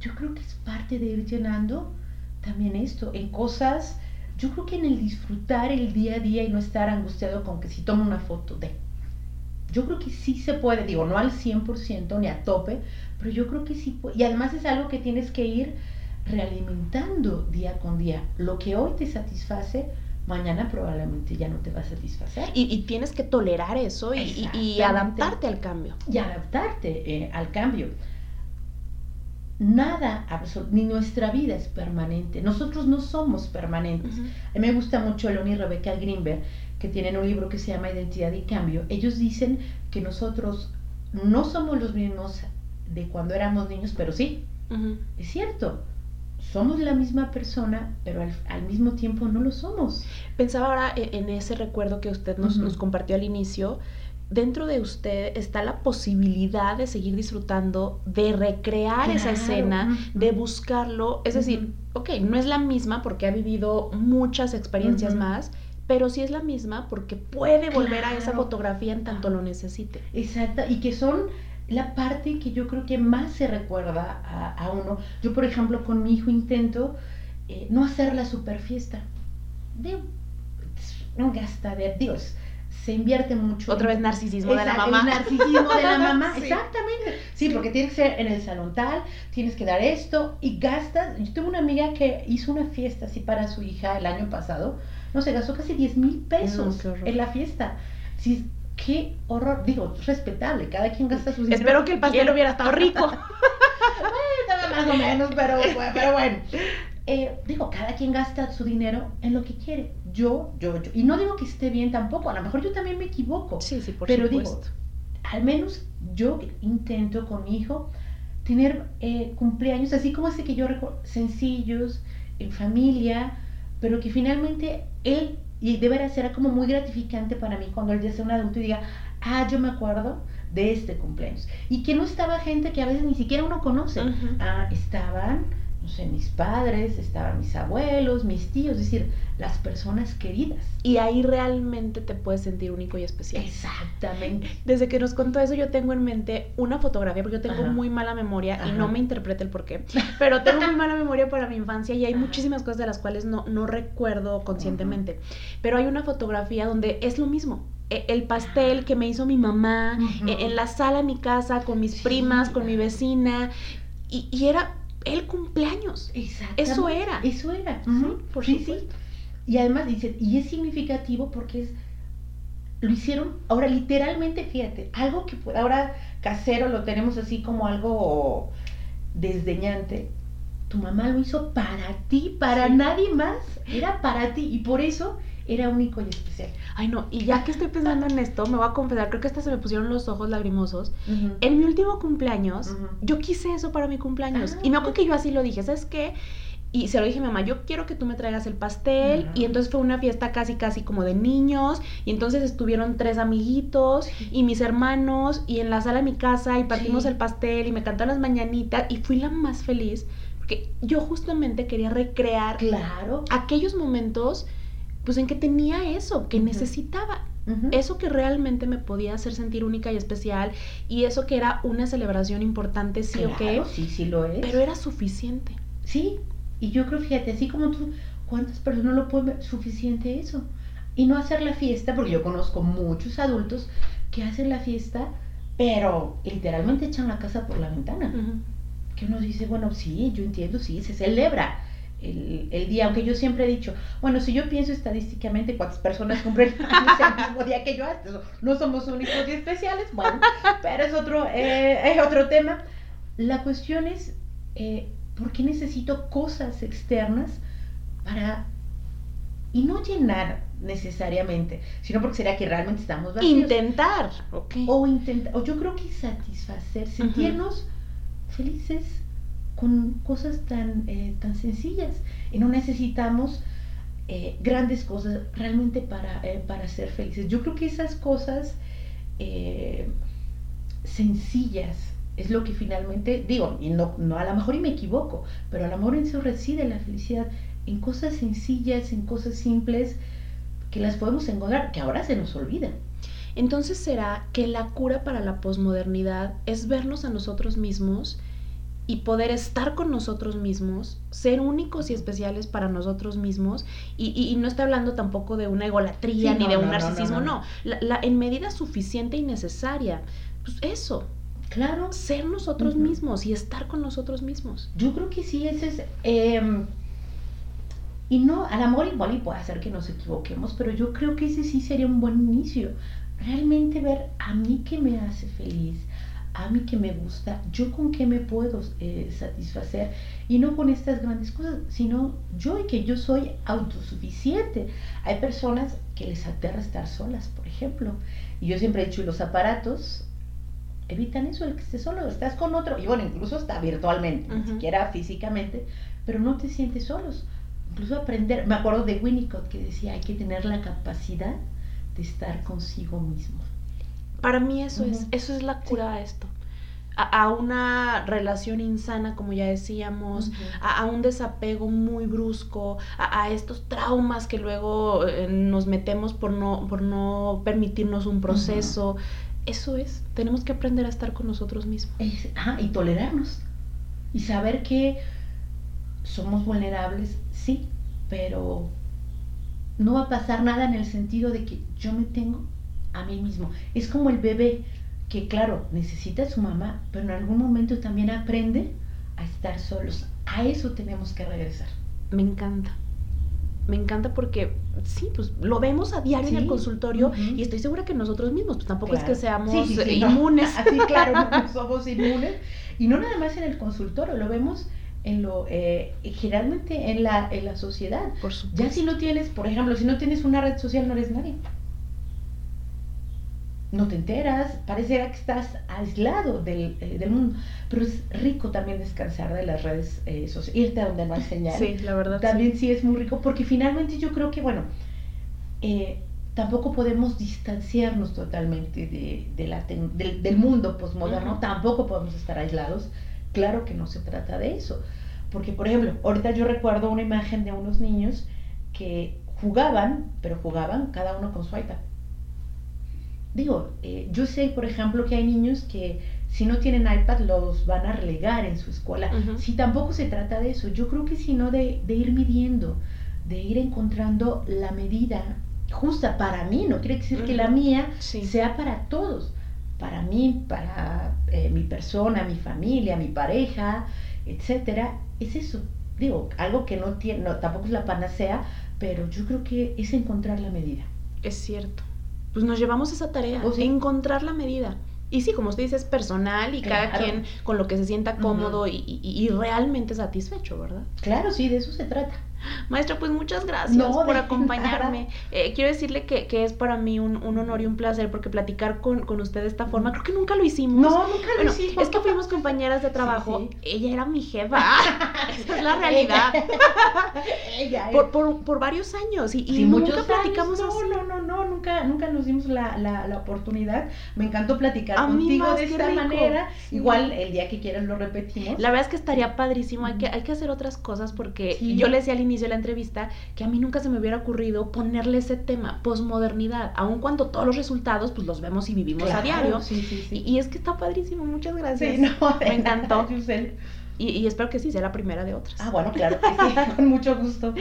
Yo creo que es parte de ir llenando también esto, en cosas, yo creo que en el disfrutar el día a día y no estar angustiado con que si tomo una foto de yo creo que sí se puede, digo, no al 100% ni a tope, pero yo creo que sí puede. Y además es algo que tienes que ir realimentando día con día. Lo que hoy te satisface, mañana probablemente ya no te va a satisfacer. Y, tienes que tolerar eso y, adaptarte al cambio. Y adaptarte eh, al cambio. Nada, ni nuestra vida es permanente. Nosotros no somos permanentes. A mí me gusta mucho Leonie Rebecca Greenberg que tienen un libro que se llama Identidad y Cambio, ellos dicen que nosotros no somos los mismos de cuando éramos niños, pero sí, es cierto. Somos la misma persona, pero al, mismo tiempo no lo somos. Pensaba ahora e, en ese recuerdo que usted nos, nos compartió al inicio, dentro de usted está la posibilidad de seguir disfrutando, de recrear esa escena, de buscarlo. Es decir, ok, no es la misma porque ha vivido muchas experiencias más, pero sí es la misma porque puede volver a esa fotografía en tanto lo necesite. Exacto, y que son la parte que yo creo que más se recuerda a, uno. Yo, por ejemplo, con mi hijo intento eh, no hacer la super fiesta. De, un de Dios se invierte mucho. Otra vez narcisismo de la mamá. El narcisismo de la mamá, exactamente. Sí, porque tiene que ser en el salón tal, tienes que dar esto y gastas. Yo tengo una amiga que hizo una fiesta así para su hija el año pasado. No se gastó casi 10 mil pesos en la fiesta. Sí, qué horror. Digo, respetable, cada quien gasta su dinero. Espero que el pastel hubiera estado rico. bueno, más o menos, pero, pero bueno. Eh, digo, cada quien gasta su dinero en lo que quiere. Yo, yo, yo. Y no digo que esté bien tampoco, a lo mejor yo también me equivoco. Sí, sí, por pero supuesto. digo, al menos yo intento con mi hijo tener eh, cumpleaños así como ese que yo recuerdo, sencillos, en familia, pero que finalmente él, y de veras será como muy gratificante para mí cuando él ya sea un adulto y diga, ah, yo me acuerdo de este cumpleaños. Y que no estaba gente que a veces ni siquiera uno conoce. Ah, estaban no sé, mis padres, estaban mis abuelos, mis tíos, es decir, las personas queridas. Y ahí realmente te puedes sentir único y especial. Exactamente. Desde que nos contó eso, yo tengo en mente una fotografía, porque yo tengo muy mala memoria y no me interprete el por qué, pero tengo muy mala memoria para mi infancia y hay muchísimas cosas de las cuales no, no recuerdo conscientemente. Pero hay una fotografía donde es lo mismo e, el pastel que me hizo mi mamá, e, en la sala de mi casa, con mis primas, con mi vecina, y, y, era el cumpleaños. Eso era. Eso era. por sí, sí. Y además dice, y es significativo porque es, lo hicieron, ahora literalmente, fíjate, algo que ahora casero lo tenemos así como algo desdeñante. Tu mamá lo hizo para ti, para nadie más, era para ti. Y por eso era único y especial. Ay, no, y ya que estoy pensando en esto, me voy a confesar, creo que hasta se me pusieron los ojos lagrimosos. En mi último cumpleaños, yo quise eso para mi cumpleaños. y me acuerdo que yo así lo dije, ¿sabes qué? Y se lo dije a mi mamá, yo quiero que tú me traigas el pastel. Y entonces fue una fiesta casi, casi como de niños. Y entonces estuvieron tres amiguitos y mis hermanos y en la sala de mi casa y partimos el pastel y me cantaron las mañanitas y fui la más feliz. Porque yo justamente quería recrear claro. aquellos momentos pues en que tenía eso, que necesitaba. Eso que realmente me podía hacer sentir única y especial y eso que era una celebración importante, sí o qué. Sí, sí lo es. Pero era suficiente. Sí, y yo creo, fíjate, así como tú, ¿cuántas personas lo pueden ver? Suficiente eso. Y no hacer la fiesta, porque yo conozco muchos adultos que hacen la fiesta, pero literalmente echan la casa por la ventana. Que uno dice, bueno, sí, yo entiendo, sí, se celebra el, día, aunque yo siempre he dicho, bueno, si yo pienso estadísticamente cuántas personas cumplen el mismo día que yo, no somos únicos y especiales, bueno, pero es otro, eh, es otro tema. La cuestión es, eh, ¿por qué necesito cosas externas para, y no llenar necesariamente, sino porque será que realmente estamos vacíos. Intentar, ok. O intentar, o yo creo que satisfacer, sentirnos felices con cosas tan, eh, tan sencillas y no necesitamos eh, grandes cosas realmente para, eh, para ser felices. Yo creo que esas cosas sencillas es lo que finalmente digo, y no, no a lo mejor y me equivoco, pero a lo mejor en eso reside la felicidad, en cosas sencillas, en cosas simples que las podemos encontrar, que ahora se nos olvida. Entonces será que la cura para la posmodernidad es vernos a nosotros mismos y poder estar con nosotros mismos, ser únicos y especiales para nosotros mismos, y, no estoy hablando tampoco de una egolatría ni de un narcisismo, no, La, en medida suficiente y necesaria, pues eso. Claro. Ser nosotros mismos y estar con nosotros mismos. Yo creo que sí, ese es... Em, y no, al amor igual y puede hacer que nos equivoquemos, pero yo creo que ese sí sería un buen inicio. Realmente ver a mí qué me hace feliz, a mí que me gusta, yo con qué me puedo eh, satisfacer y no con estas grandes cosas, sino yo y que yo soy autosuficiente. Hay personas que les aterra estar solas, por ejemplo, y yo siempre he dicho, y los aparatos evitan eso, el que estés solo, estás con otro, y bueno, incluso está virtualmente, ni siquiera físicamente, pero no te sientes solos. Incluso aprender, me acuerdo de Winnicott que decía, hay que tener la capacidad de estar consigo mismo Para mí eso es, eso es la cura a esto. A, una relación insana, como ya decíamos, a, un desapego muy brusco, a, estos traumas que luego eh, nos metemos por no, por no permitirnos un proceso. Eso es, tenemos que aprender a estar con nosotros mismos. y tolerarnos. Y saber que somos vulnerables, sí, pero no va a pasar nada en el sentido de que yo me tengo a mí mismo. Es como el bebé que, claro, necesita a su mamá, pero en algún momento también aprende a estar solos. A eso tenemos que regresar. Me encanta. Me encanta porque sí, pues lo vemos a diario en el consultorio y estoy segura que nosotros mismos, pues tampoco es que seamos inmunes. Así, claro, no, somos inmunes. Y no nada más en el consultorio, lo vemos en lo eh, generalmente en la, en la sociedad. Por supuesto. Ya si no tienes, por ejemplo, si no tienes una red social, no eres nadie. No te enteras, pareciera que estás aislado del, eh, del mundo. Pero es rico también descansar de las redes eh, sociales, irte a donde no hay señal. Sí, la verdad. También sí. es muy rico, porque finalmente yo creo que, bueno, tampoco podemos distanciarnos totalmente de, de la del, del, mundo postmoderno, tampoco podemos estar aislados Claro que no se trata de eso. Porque, por ejemplo, ahorita yo recuerdo una imagen de unos niños que jugaban, pero jugaban cada uno con su iPad. Digo, eh, yo sé, por ejemplo, que hay niños que si no tienen iPad los van a relegar en su escuela. Si tampoco se trata de eso, yo creo que sino de, de ir midiendo, de ir encontrando la medida justa para mí, no quiere decir que la mía sea para todos para mí, para eh, mi persona, mi familia, mi pareja, etcétera, es eso. Digo, algo que no tiene, no, tampoco es la panacea, pero yo creo que es encontrar la medida. Es cierto. Pues nos llevamos esa tarea, ¿O encontrar la medida. Y sí, como usted dice, es personal y cada quien con lo que se sienta cómodo y, realmente satisfecho, ¿verdad? Claro, sí, de eso se trata. Maestra, pues muchas gracias por acompañarme. Eh, quiero decirle que, es para mí un, honor y un placer porque platicar con, usted de esta forma, creo que nunca lo hicimos. No, nunca lo hicimos. Es que fuimos compañeras de trabajo. Ella era mi jefa. Esa es la realidad. Ella, por, por, varios años y, y nunca platicamos no, así. No, no, no, nunca, nunca nos dimos la, la, oportunidad. Me encantó platicar contigo de esta manera. Igual el día que quieras lo repetimos. La verdad es que estaría padrísimo. Hay que, hay que hacer otras cosas porque yo le decía al inicio de la entrevista que a mí nunca se me hubiera ocurrido ponerle ese tema, posmodernidad, aun cuando todos los resultados pues los vemos y vivimos a diario. y, es que está padrísimo, muchas gracias. me encantó. Y, y espero que sí sea la primera de otras. Ah, bueno, claro, con mucho gusto.